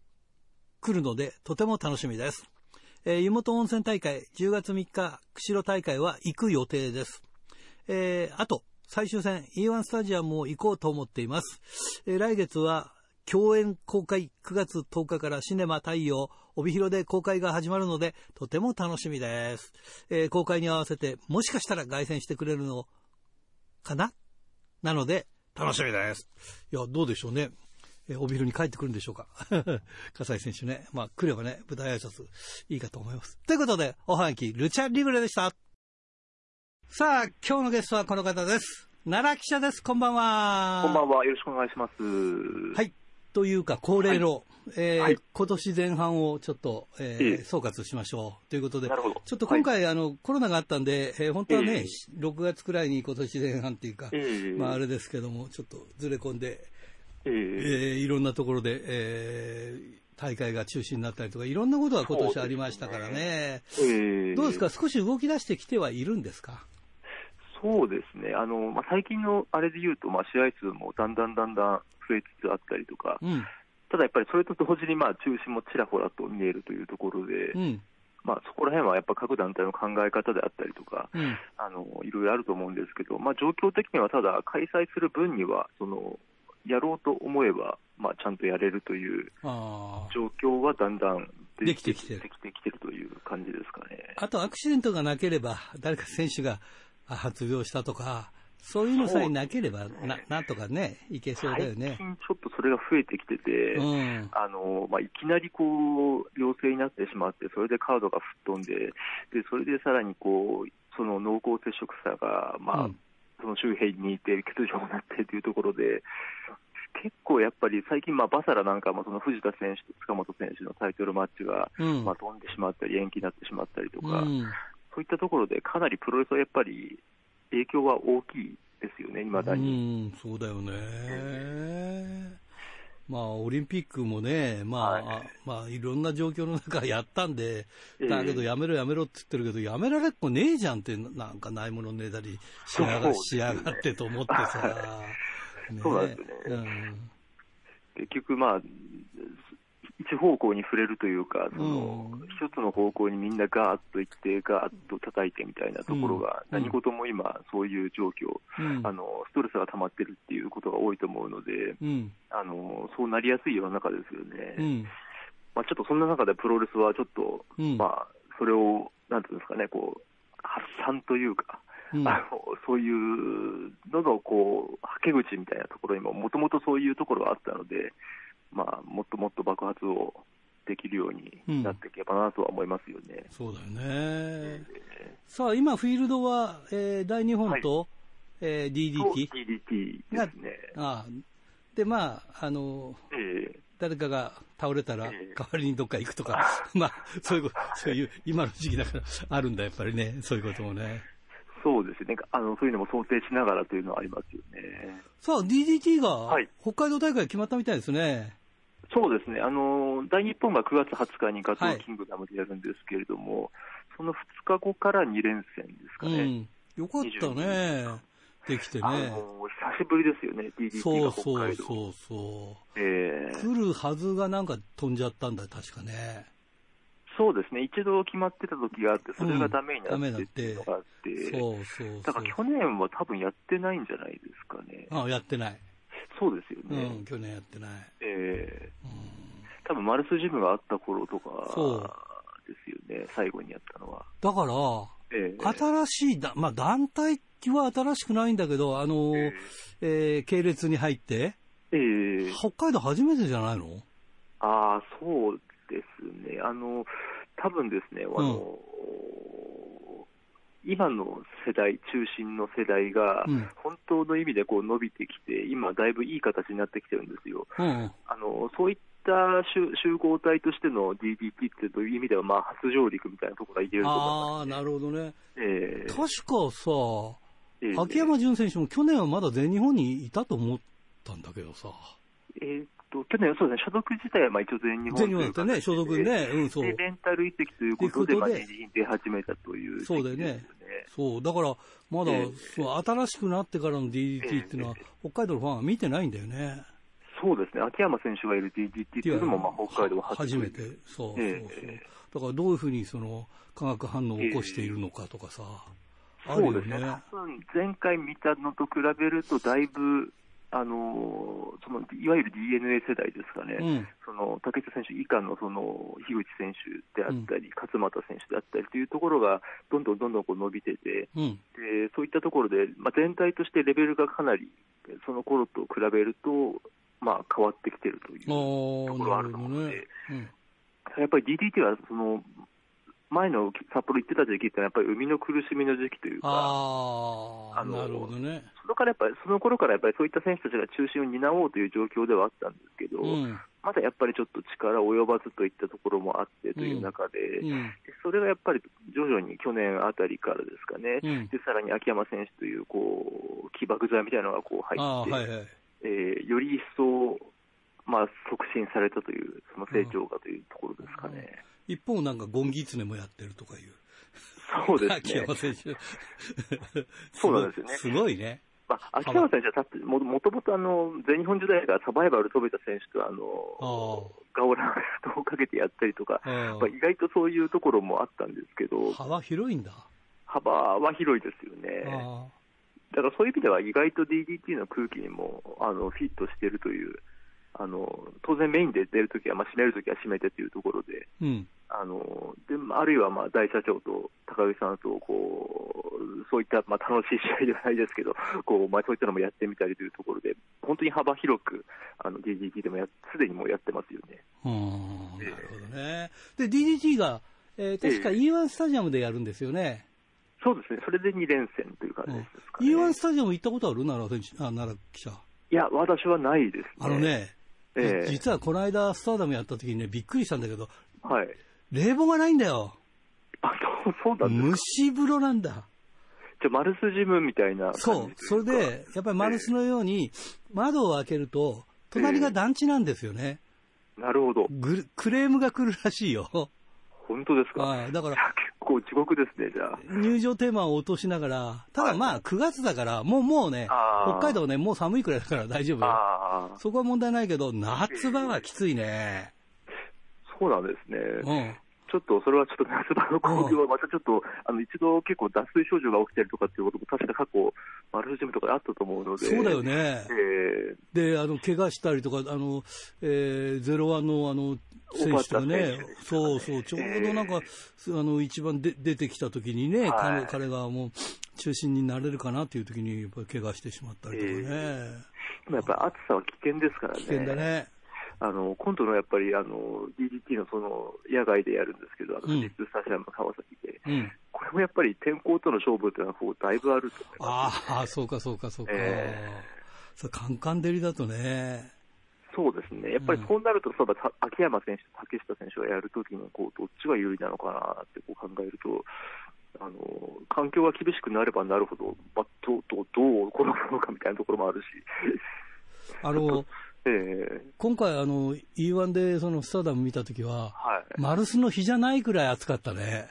来るので、とても楽しみです。えー、湯本温泉大会、10月3日、釧路大会は行く予定です。えー、あと、最終戦 E1 スタジアムも行こうと思っています。えー、来月は共演公開9月10日からシネマ太陽帯広で公開が始まるのでとても楽しみです。えー、公開に合わせてもしかしたら凱旋してくれるのかな？なので楽しみです。いや、どうでしょうね。えー、帯広に帰ってくるんでしょうか。*laughs* 葛西選手ね。まあ来ればね、舞台挨拶いいかと思います。ということで、おはがき、ルチャリブレでした。さあ、今日のゲストはこの方です。奈良記者です。こんばんは。こんばんは。よろしくお願いします。はい。というか、恒例の、はい、えーはい、今年前半をちょっと、えー、総括しましょう。ということで、ちょっと今回、はい、あの、コロナがあったんで、えー、本当はね、えー、6月くらいに今年前半っていうか、えー、まあ、あれですけども、ちょっとずれ込んで、えー、えー、いろんなところで、えー、大会が中止になったりとか、いろんなことが今年ありましたからね。ね。えー、どうですか、少し動き出してきてはいるんですか？そうですね、あのまあ、最近のあれで言うと、まあ、試合数もだんだんだんだん増えつつあったりとか、うん、ただやっぱりそれと同時にまあ中止もちらほらと見えるというところで、うん、まあ、そこら辺はやっぱ各団体の考え方であったりとか、うん、あのいろいろあると思うんですけど、まあ、状況的にはただ、開催する分には、そのやろうと思えば、まあ、ちゃんとやれるという状況はだんだんできてきてる。できてきてるという感じですかね。あとアクシデントがなければ、誰か選手が発病したとか、そういうのさえなければ、ななんとかね、いけそうだよね。最近ちょっとそれが増えてきてて、うん、あのまあ、いきなりこう陽性になってしまって、それでカードが吹っ飛んで、でそれでさらにこうその濃厚接触者が、まあ、うん、その周辺にいて、欠場になってというところで、結構やっぱり最近、まあ、バサラなんかもその藤田選手と塚本選手のタイトルマッチが、うん、まあ、飛んでしまったり、延期になってしまったりとか、そういったところでかなりプロレスはやっぱり影響は大きいですよね、いまだに。うん、そうだよね。まあ、オリンピックもね、まあ、はいまあ、いろんな状況の中やったんで、だけど、やめろやめろって言ってるけど、やめられっこねえじゃんって、なんかないものねだりしやが,、しやがってと思ってさ。*laughs* そうなんですね。うん、結局、まあ、一方向に触れるというか、その、一つの方向にみんなガーッと行って、ガーッと叩いてみたいなところが、何事も今、そういう状況、あの、ストレスが溜まってるっていうことが多いと思うので、あの、そうなりやすい世の中ですよね。まあ、ちょっとそんな中でプロレスはちょっと、まあ、それを、なんていうんですかね、こう、発散というか、うん、あのそういうののこうはけ口みたいなところにも、もともとそういうところがあったので、まあ、もっともっと爆発をできるようになっていけばなとは思いますよね。うん、そうだよね、えー、さあ、今、フィールドは、えー、大日本と、はい、えー、DDT? DDT ですね。あで、まあ、あの、えー、誰かが倒れたら、代わりにどっか行くとか、*laughs* まあ、そういう、そういう、今の時期だから、あるんだ、やっぱりね、そういうこともね。そうですね。あの、そういうのも想定しながらというのはありますよね。さあ、DDT が、北海道大会決まったみたいですね。そうですね、あの大日本が9月20日にガトーキングダムでやるんですけれども、はい、その2日後から2連戦ですかね。うん、よかったね、できてね。久しぶりですよね、DDT が北海道。そうそうそう、えー、来るはずがなんか飛んじゃったんだ、確かね。そうですね、一度決まってた時があって、それがダメになってっていうのがあって、うん、そうそうだから去年は多分やってないんじゃないですかね。あやってない。そうですよね。うん、去年やってない。ええ。ー、うん、多分マルスジムがあった頃とかですよね、最後にやったのは。だから、えー、新しいだ、まあ、団体は新しくないんだけど、あの、えー、えー、系列に入って、えー、北海道初めてじゃないの？ああ、そうですね。あの、多分ですね、あの、うん今の世代、中心の世代が、本当の意味でこう伸びてきて、今、だいぶいい形になってきてるんですよ。うん、あのそういった集合体としての DDT っていう意味では、まあ、初上陸みたいなところが言えると思います、ね、あなるほどね、えー、確かさ、秋山純選手も去年はまだ全日本にいたと思ったんだけどさ。えー、っと、去年、そうですね、所属自体はまあ一応全日本全日本だったね、所属ね、うん、そう。で、レンタル移籍ということで、まあ、出始めたという、そうだよね。そう、だから、まだ、えー、そう新しくなってからの DDT っていうのは、えー、北海道のファンは見てないんだよね。そうですね、秋山選手がいる DDT っていうのも、まあ、北海道初めて。そう。そうそう。えー、だから、どういうふうにその化学反応を起こしているのかとかさ。そうですね、前回見たのと比べると、だいぶあのそのいわゆる DNA 世代ですかね、うん、その竹下選手以下のその樋口選手であったり、うん、勝俣選手であったりというところが、どんどんどんどんこう伸びてて、うん、でそういったところで、まあ、全体としてレベルがかなり、その頃と比べると、まあ、変わってきてるというところがあるので、ね、やっぱり DDT はその前の札幌行ってた時期ってやっぱり海の苦しみの時期というか、あのなるほどね。そのからやっぱりその頃からやっぱりそういった選手たちが中心を担おうという状況ではあったんですけど、うん、まだやっぱりちょっと力及ばずといったところもあってという中で、うん。うん、それがやっぱり徐々に去年あたりからですかね、でさらに秋山選手というこう起爆剤みたいなのがこう入って、はいはい、えー、より一層、まあ、促進されたという、その成長がというところですかね。一方、なんかゴンギツネもやってるとかいう。そうですね。秋山選手。*laughs* そうなんですよね。すごいね。まあ、秋山選手はも、もともとあの、全日本時代からサバイバル飛べた選手と、あの、ガオラストをかけてやったりとか、まあ、意外とそういうところもあったんですけど。幅広いんだ。幅は広いですよね。だからそういう意味では意外と DDT の空気にもあのフィットしているというあの当然メインで出るときは、まあ、締めるときは締めてというところで、うん、あのであるいはまあ大社長と高木さんとこうそういった、まあ、楽しい試合ではないですけどこう、まあ、そういったのもやってみたりというところで本当に幅広くあの DDT でもすでにもうやってますよね。なるほどねで DDT が、えー、確か E1 スタジアムでやるんですよね。そうですね、それで2連戦という感じですかね。E1 スタジアム行ったことある奈良選手あ奈良記者。いや、私はないですね。あのね、えー、実はこの間、スターダムやった時にね、びっくりしたんだけど、はい。冷房がないんだよ。あ、そう、そうなんです蒸し風呂なんだ。じゃマルスジムみたいなそう。それで、やっぱりマルスのように、窓を開けると、隣が団地なんですよね。えー、なるほど。クレームが来るらしいよ。本当ですか？はい。だから、構地獄ですね、じゃあ。入場テーマを落としながら、ただまあ、9月だから、もうもうね、北海道ね、もう寒いくらいだから大丈夫よ。そこは問題ないけど、夏場はきついね。そうなんですね。うんちょっとそれはちょっと夏場の工業はまたちょっと、あの一度結構脱水症状が起きてるとかっていうことも確か過去、マルフジムとかであったと思うので。そうだよね。えー、で、あの、怪我したりとか、あの、えー、ゼロワンのあの、選手がね、そうそう、ちょうどなんか、えー、あの一番で出てきたときにね、はい、彼がもう中心になれるかなというときに、やっぱり怪我してしまったりとかね。えー、やっぱり暑さは危険ですからね。危険だね。あの今度のやっぱりあの DDT のその野外でやるんですけど、あの富士通スタジアム川崎で、うん、これもやっぱり天候との勝負というのはこうだいぶあると思います、ね、ああ、そうかそうかそうか。えー、そカンカン照りだとね。そうですね、やっぱりそうなると、そう秋山選手と竹下選手がやるときにこう、どっちが有利なのかなってこう考えると、あの環境が厳しくなればなるほど、まあ、どうどうどう転ぶのかみたいなところもあるし。あのえー、今回あの、E1 でそのスターダム見たときは、はい、マルスの日じゃないくらい暑かったね。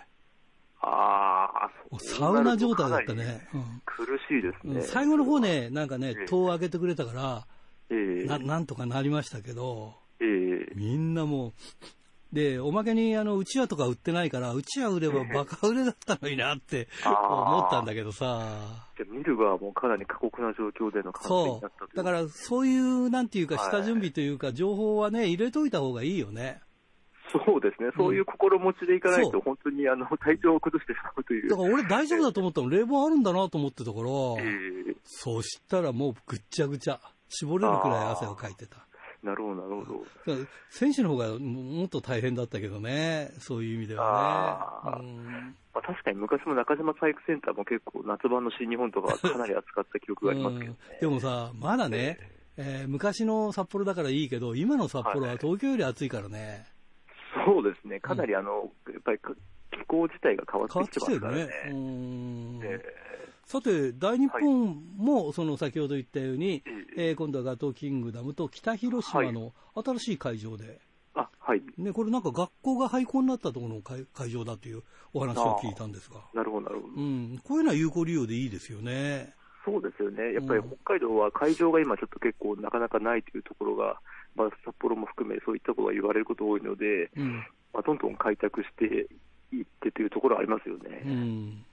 ああ、サウナ状態だったね。うん、苦しいですね。最後の方ね、なんかね、戸を開けてくれたから、えー、ななんとかなりましたけど、えー、みんなもう、で、おまけにあの、うちわとか売ってないから、うちわ売ればバカ売れだったのになって思ったんだけどさ。じゃ見る側もかなり過酷な状況での感染になったそう。だからそういう、なんていうか、下準備というか、情報はね、入れといた方がいいよね。そうですね、そういう心持ちでいかないと、本当にあの体調を崩してしまうという。だから俺、大丈夫だと思ったの、冷房あるんだなと思ってたから、えー、そしたらもうぐっちゃぐちゃ、絞れるくらい汗をかいてた。*laughs* なるほど、なるほど。選手の方がもっと大変だったけどね、そういう意味ではね。うんまあ、確かに昔も中島体育センターも結構、夏場の新日本とかかなり暑かった記憶がありますけど、ねでもさ、まだね、えー、昔の札幌だからいいけど、今の札幌は東京より暑いからね。はい、そうですね、かなりあの、うん、やっぱり気候自体が変わってきてますからね。変わってきてるね。うん、えーさて、大日本も、その先ほど言ったように、えー、今度はガトーキングダムと北広島の新しい会場で、あはい。ね、これなんか学校が廃校になったところの会会場だというお話を聞いたんですが、なるほど、なるほど、うん、こういうのは有効利用でいいですよね。そうですよね、やっぱり北海道は会場が今、ちょっと結構なかなかないというところが、まあ、札幌も含め、そういったことが言われること多いので、うん、まあ、どんどん開拓していってというところはありますよね。うん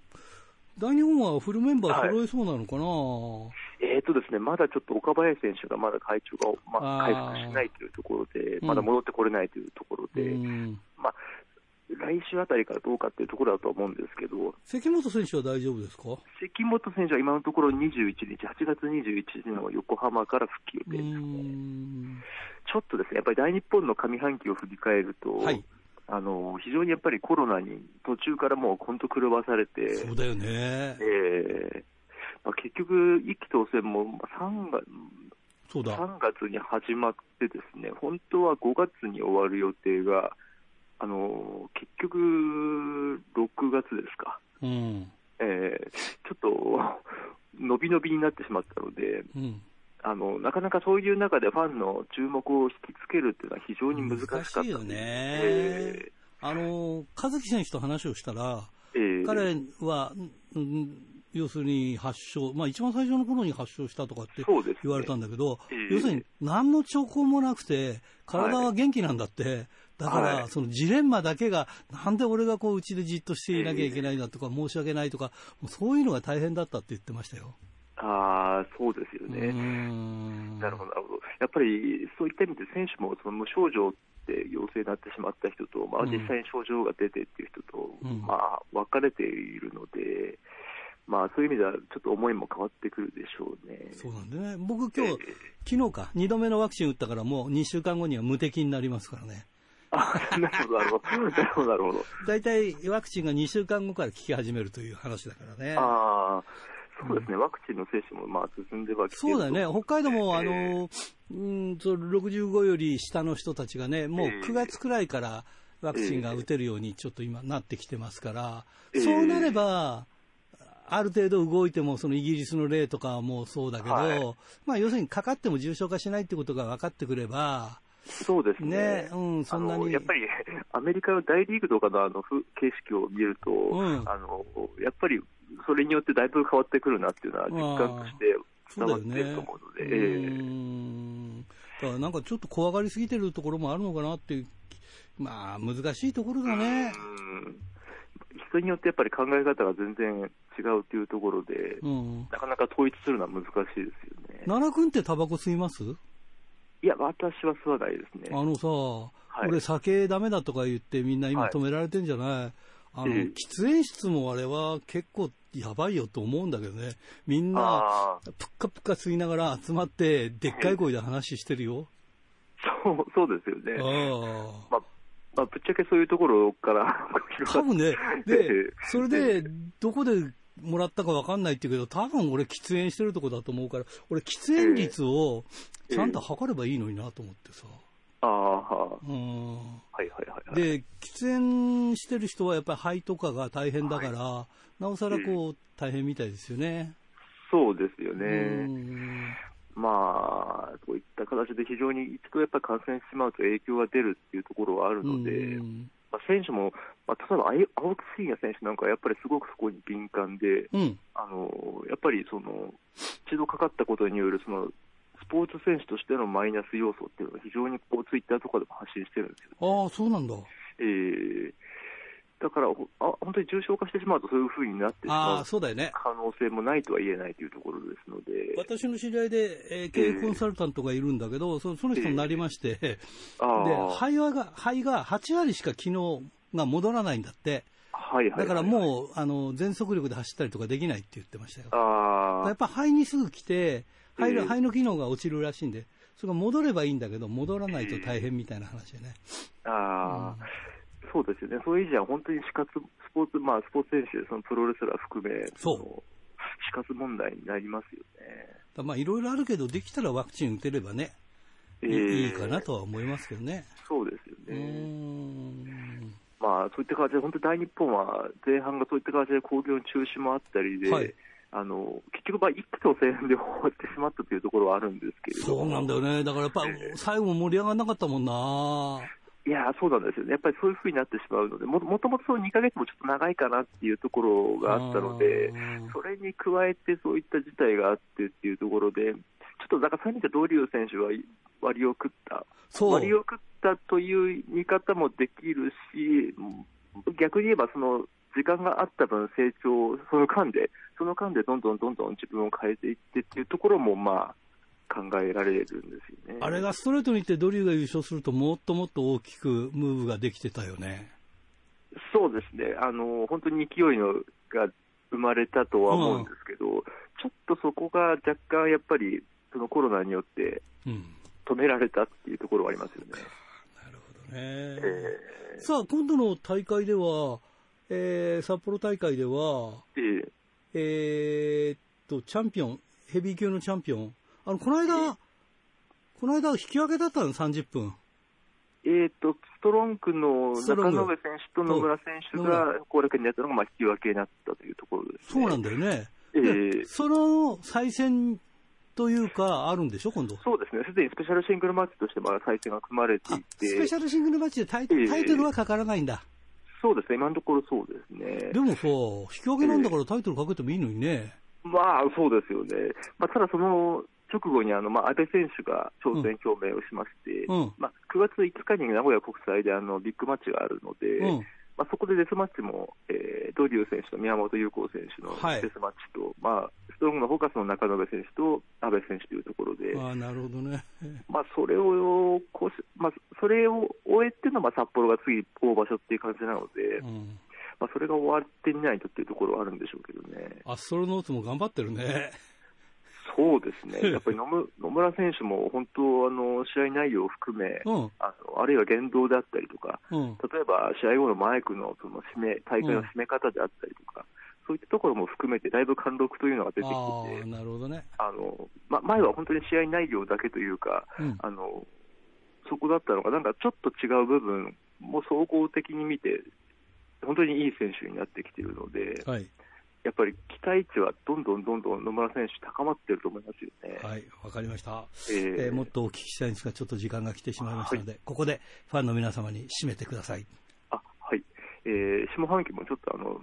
大日本はフルメンバー揃えそうなのかな、はい、えーとですね、まだちょっと岡林選手がまだ会長が、まあ、回復しないというところで、まだ戻ってこれないというところで、うん、まあ、来週あたりからどうかっていうところだと思うんですけど、関本選手は大丈夫ですか？関本選手は今のところ21日、8月21日の横浜から復帰予定ですね。ちょっとですね、やっぱり大日本の上半期を振り返ると、はいあの非常にやっぱりコロナに途中からもう本当狂わされて、そうだよね、えーまあ、結局、一期当選も3月そうだ。3月に始まってですね、本当は5月に終わる予定が、あの結局、6月ですか、うん。えー、ちょっと伸び伸びになってしまったので、うんあのなかなかそういう中でファンの注目を引きつけるっていうのは非常に難しかったよね、えー、あの和樹選手と話をしたら、えー、彼は、うん、要するに発症、まあ、一番最初の頃に発症したとかって言われたんだけど、ねえー、要するに何の兆候もなくて、体は元気なんだって、はい、だから、そのジレンマだけが、なんで俺がこう、うちでじっとしていなきゃいけないんだとか、申し訳ないとか、そういうのが大変だったって言ってましたよ。あそうですよね。なるほど、なるほど。やっぱりそういった意味で選手もその無症状って陽性になってしまった人と、まあ、実際に症状が出てっていう人と、うん、まあ、分かれているので、まあ、そういう意味では、ちょっと思いも変わってくるでしょうね。そうなんでね。僕、今日、えー、昨日か、2度目のワクチン打ったから、もう2週間後には無敵になりますからね。あなるほど、なるほど。なるほど、なるほど。*laughs* 大体、ワクチンが2週間後から効き始めるという話だからね。ああ。そうですね、ワクチンの接種もまあ進んではそうだよね、北海道も、あの、うんと、65より下の人たちがね、もう9月くらいからワクチンが打てるようにちょっと今なってきてますから、そうなれば、ある程度動いても、そのイギリスの例とかもそうだけど、はい、まあ要するにかかっても重症化しないってことが分かってくれば、そうですね。ねうん、そんなに。やっぱり、*laughs* アメリカの大リーグとかのあの形式を見ると、うん、あの、やっぱりそれによってだいぶ変わってくるなっていうのは実感として伝わっていると思うので、ねえ。ー、だからなんかちょっと怖がりすぎてるところもあるのかなっていう、まあ難しいところだね。人によってやっぱり考え方が全然違うというところで、うん、なかなか統一するのは難しいですよね。奈良君ってタバコ吸います？いや、私は吸わないですね。あのさ、はい、俺酒ダメだとか言ってみんな今止められてんじゃない、はい？あの、喫煙室もあれは結構やばいよと思うんだけどね。みんな、ぷっかぷっか吸いながら集まって、でっかい声で話してるよ。そう、そうですよね。あまあ、まあ、ぶっちゃけそういうところから *laughs* 多分ね、*laughs* で、それで、どこでもらったかわかんないって言うけど、多分俺喫煙してるとこだと思うから、俺喫煙率をちゃんと測ればいいのになと思ってさ。ああ、うん。はいはいはい、で、喫煙してる人はやっぱり肺とかが大変だから、はい、なおさらこう、大変みたいですよね。そうですよね。まあ、そういった形で非常に一度やっぱり感染してしまうと影響が出るっていうところはあるので、まあ、選手も、まあ、例えば青木真也選手なんかはやっぱりすごくそこに敏感で、うん、あのやっぱりその一度かかったことによるそのスポーツ選手としてのマイナス要素っていうのが非常にこうツイッターとかでも発信してるんですよ、ね、ああ、そうなんだ。えー、だからあ、本当に重症化してしまうとそういうふうになってしまうそうだよね可能性もないとは言えないというところですので。私の知り合いで、えー、経営コンサルタントがいるんだけど、えー、そその人になりまして、えー、で肺が肺が8割しか機能が戻らないんだって。はいはい、だからもうあの全速力で走ったりとかできないって言ってましたよ。あやっぱ肺にすぐ来て、肺の肺の機能が落ちるらしいんで、それが戻ればいいんだけど、戻らないと大変みたいな話でね。ああ、うん、そうですよね、そういう意味では本当に死活、スポーツ、まあ、スポーツ選手、そのプロレスラー含め、そう死活問題になりますよね。まあ、いろいろあるけど、できたらワクチン打てればね、えー、いいかなとは思いますけどね。そうですよね。まあ、そういった形で、本当、大日本は前半がそういった形で興行中止もあったりで、はいあの結局、一気当選で終わってしまったというところはあるんですけれどそうなんだよね、だからやっぱ、最後盛り上がらなかったもんな。いやそうなんですよね、やっぱりそういうふうになってしまうので、ももともと2か月もちょっと長いかなっていうところがあったので、それに加えてそういった事態があってっていうところで、ちょっとだからそういう意味で、ドリュー選手は割を食った、割を食ったという見方もできるし、逆に言えば、その時間があった分、成長、その間で、その間でどんどんどんどん自分を変えていってっていうところも、まあ、考えられるんですよね。あれがストレートにいってドリューが優勝すると、もっともっと大きくムーブができてたよね。そうですね、あの本当に勢いのが生まれたとは思うんですけど、うん、ちょっとそこが若干やっぱり、そのコロナによって止められたっていうところはありますよね。うん、なるほどね、えー、さあ、今度の大会では、えー、札幌大会では、えー、えー、っと、チャンピオン、ヘビー級のチャンピオン、あの、この間、この間引き分けだったの、30分。えっ、と、ストロンクの中野選手と野村選手が後楽園にやったのが、まあ、引き分けになったというところです、ね、そうなんだよね。えー、その再戦というか、あるんでしょ、今度。そうですね、すでにスペシャルシングルマッチとしてまあ再戦が組まれていて。スペシャルシングルマッチでタイタイトルはかからないんだ、えー、そうですね、今のところそうですね。でもさ、引き分けなんだからタイトルかけてもいいのにね。えー、まあ、そうですよね。まあ、ただその、直後にあの、まあ、安倍選手が挑戦表明をしまして、うん、まあ、9月5日に名古屋国際であのビッグマッチがあるので、うん、まあ、そこでデスマッチも、えー、ドリュー選手と宮本優子選手のデスマッチと、はい、まあ、ストロングのフォーカスの中野選手と安倍選手というところで、あなるほどね、*laughs* まあ、それをこし、まあ、それを終えての、まあ、札幌が次、大場所っていう感じなので、うん、まあ、それが終わってみないとっていうところはあるんでしょうけどね。アストロノーツも頑張ってるね。そうですね、やっぱり野村選手も本当、あの試合内容を含め、うん、あのあるいは言動であったりとか、うん、例えば試合後のマイクのその締め大会の締め方であったりとか、うん、そういったところも含めて、だいぶ貫禄というのが出てきて、なるほどね。あのま、前は本当に試合内容だけというか、あのそこだったのが、なんかちょっと違う部分も総合的に見て、本当にいい選手になってきているので。はいやっぱり期待値はどんどんどんどん野村選手、高まってると思いますよね。はい、わかりました、えー、えー、もっとお聞きしたいんですが、ちょっと時間が来てしまいましたので、はい、ここでファンの皆様に締めてください。あはい、えー、下半期もちょっとあの、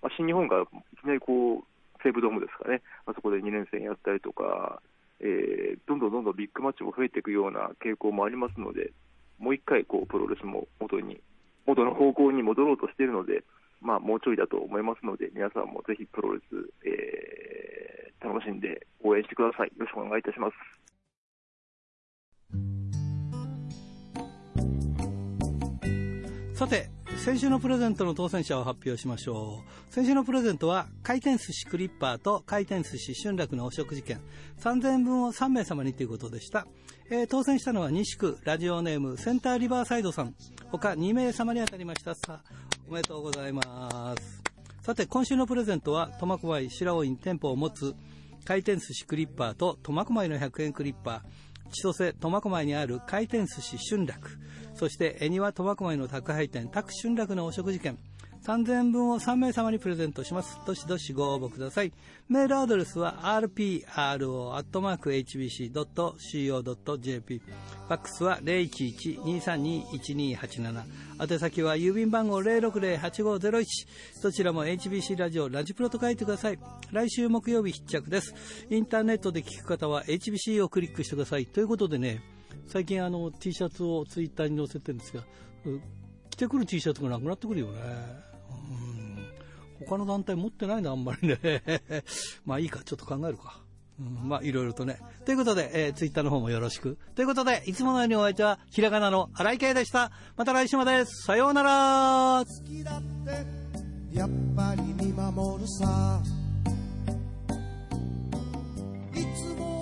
まあ、新日本がいきなりこう、西武ドームですかね、あそこで2年生やったりとか、えー、どんどんどんどんビッグマッチも増えていくような傾向もありますので、もう一回こうプロレスも元に、元の方向に戻ろうとしているので、まあ、もうちょいだと思いますので、皆さんもぜひプロレス、えー、楽しんで応援してください。よろしくお願いいたします。さて、先週のプレゼントの当選者を発表しましょう。先週のプレゼントは、回転寿司クリッパーと回転寿司春楽のお食事券3000円分を3名様にということでした。えー、当選したのは西区ラジオネームセンターリバーサイドさん。他2名様に当たりました。さ、おめでとうございます。さて、今週のプレゼントは、苫小牧白老院店舗を持つ回転寿司クリッパーと苫小牧の100円クリッパー、千歳苫小牧にある回転寿司春楽、そして恵庭苫小牧の宅配店宅春楽のお食事券、3000分を3名様にプレゼントします。どしどしご応募ください。メールアドレスは rpro.hbc.co.jp。ファックスは011-232-1287。宛先は郵便番号060-8501。どちらも HBC ラジオ、ラジプロと書いてください。来週木曜日必着です。インターネットで聞く方は HBC をクリックしてください。ということでね、最近あの T シャツをツイッターに載せてるんですが、着てくる T シャツがなくなってくるよね。うん、他の団体持ってないな、あんまりね。*laughs* まあいいか、ちょっと考えるか。うん、まあいろいろとね。ということで、えー、ツイッターの方もよろしく。ということで、いつものようにお相手は、ひらがなの荒井圭でした。また来週まで、さようなら好きだって、やっぱり見守るさ。いつも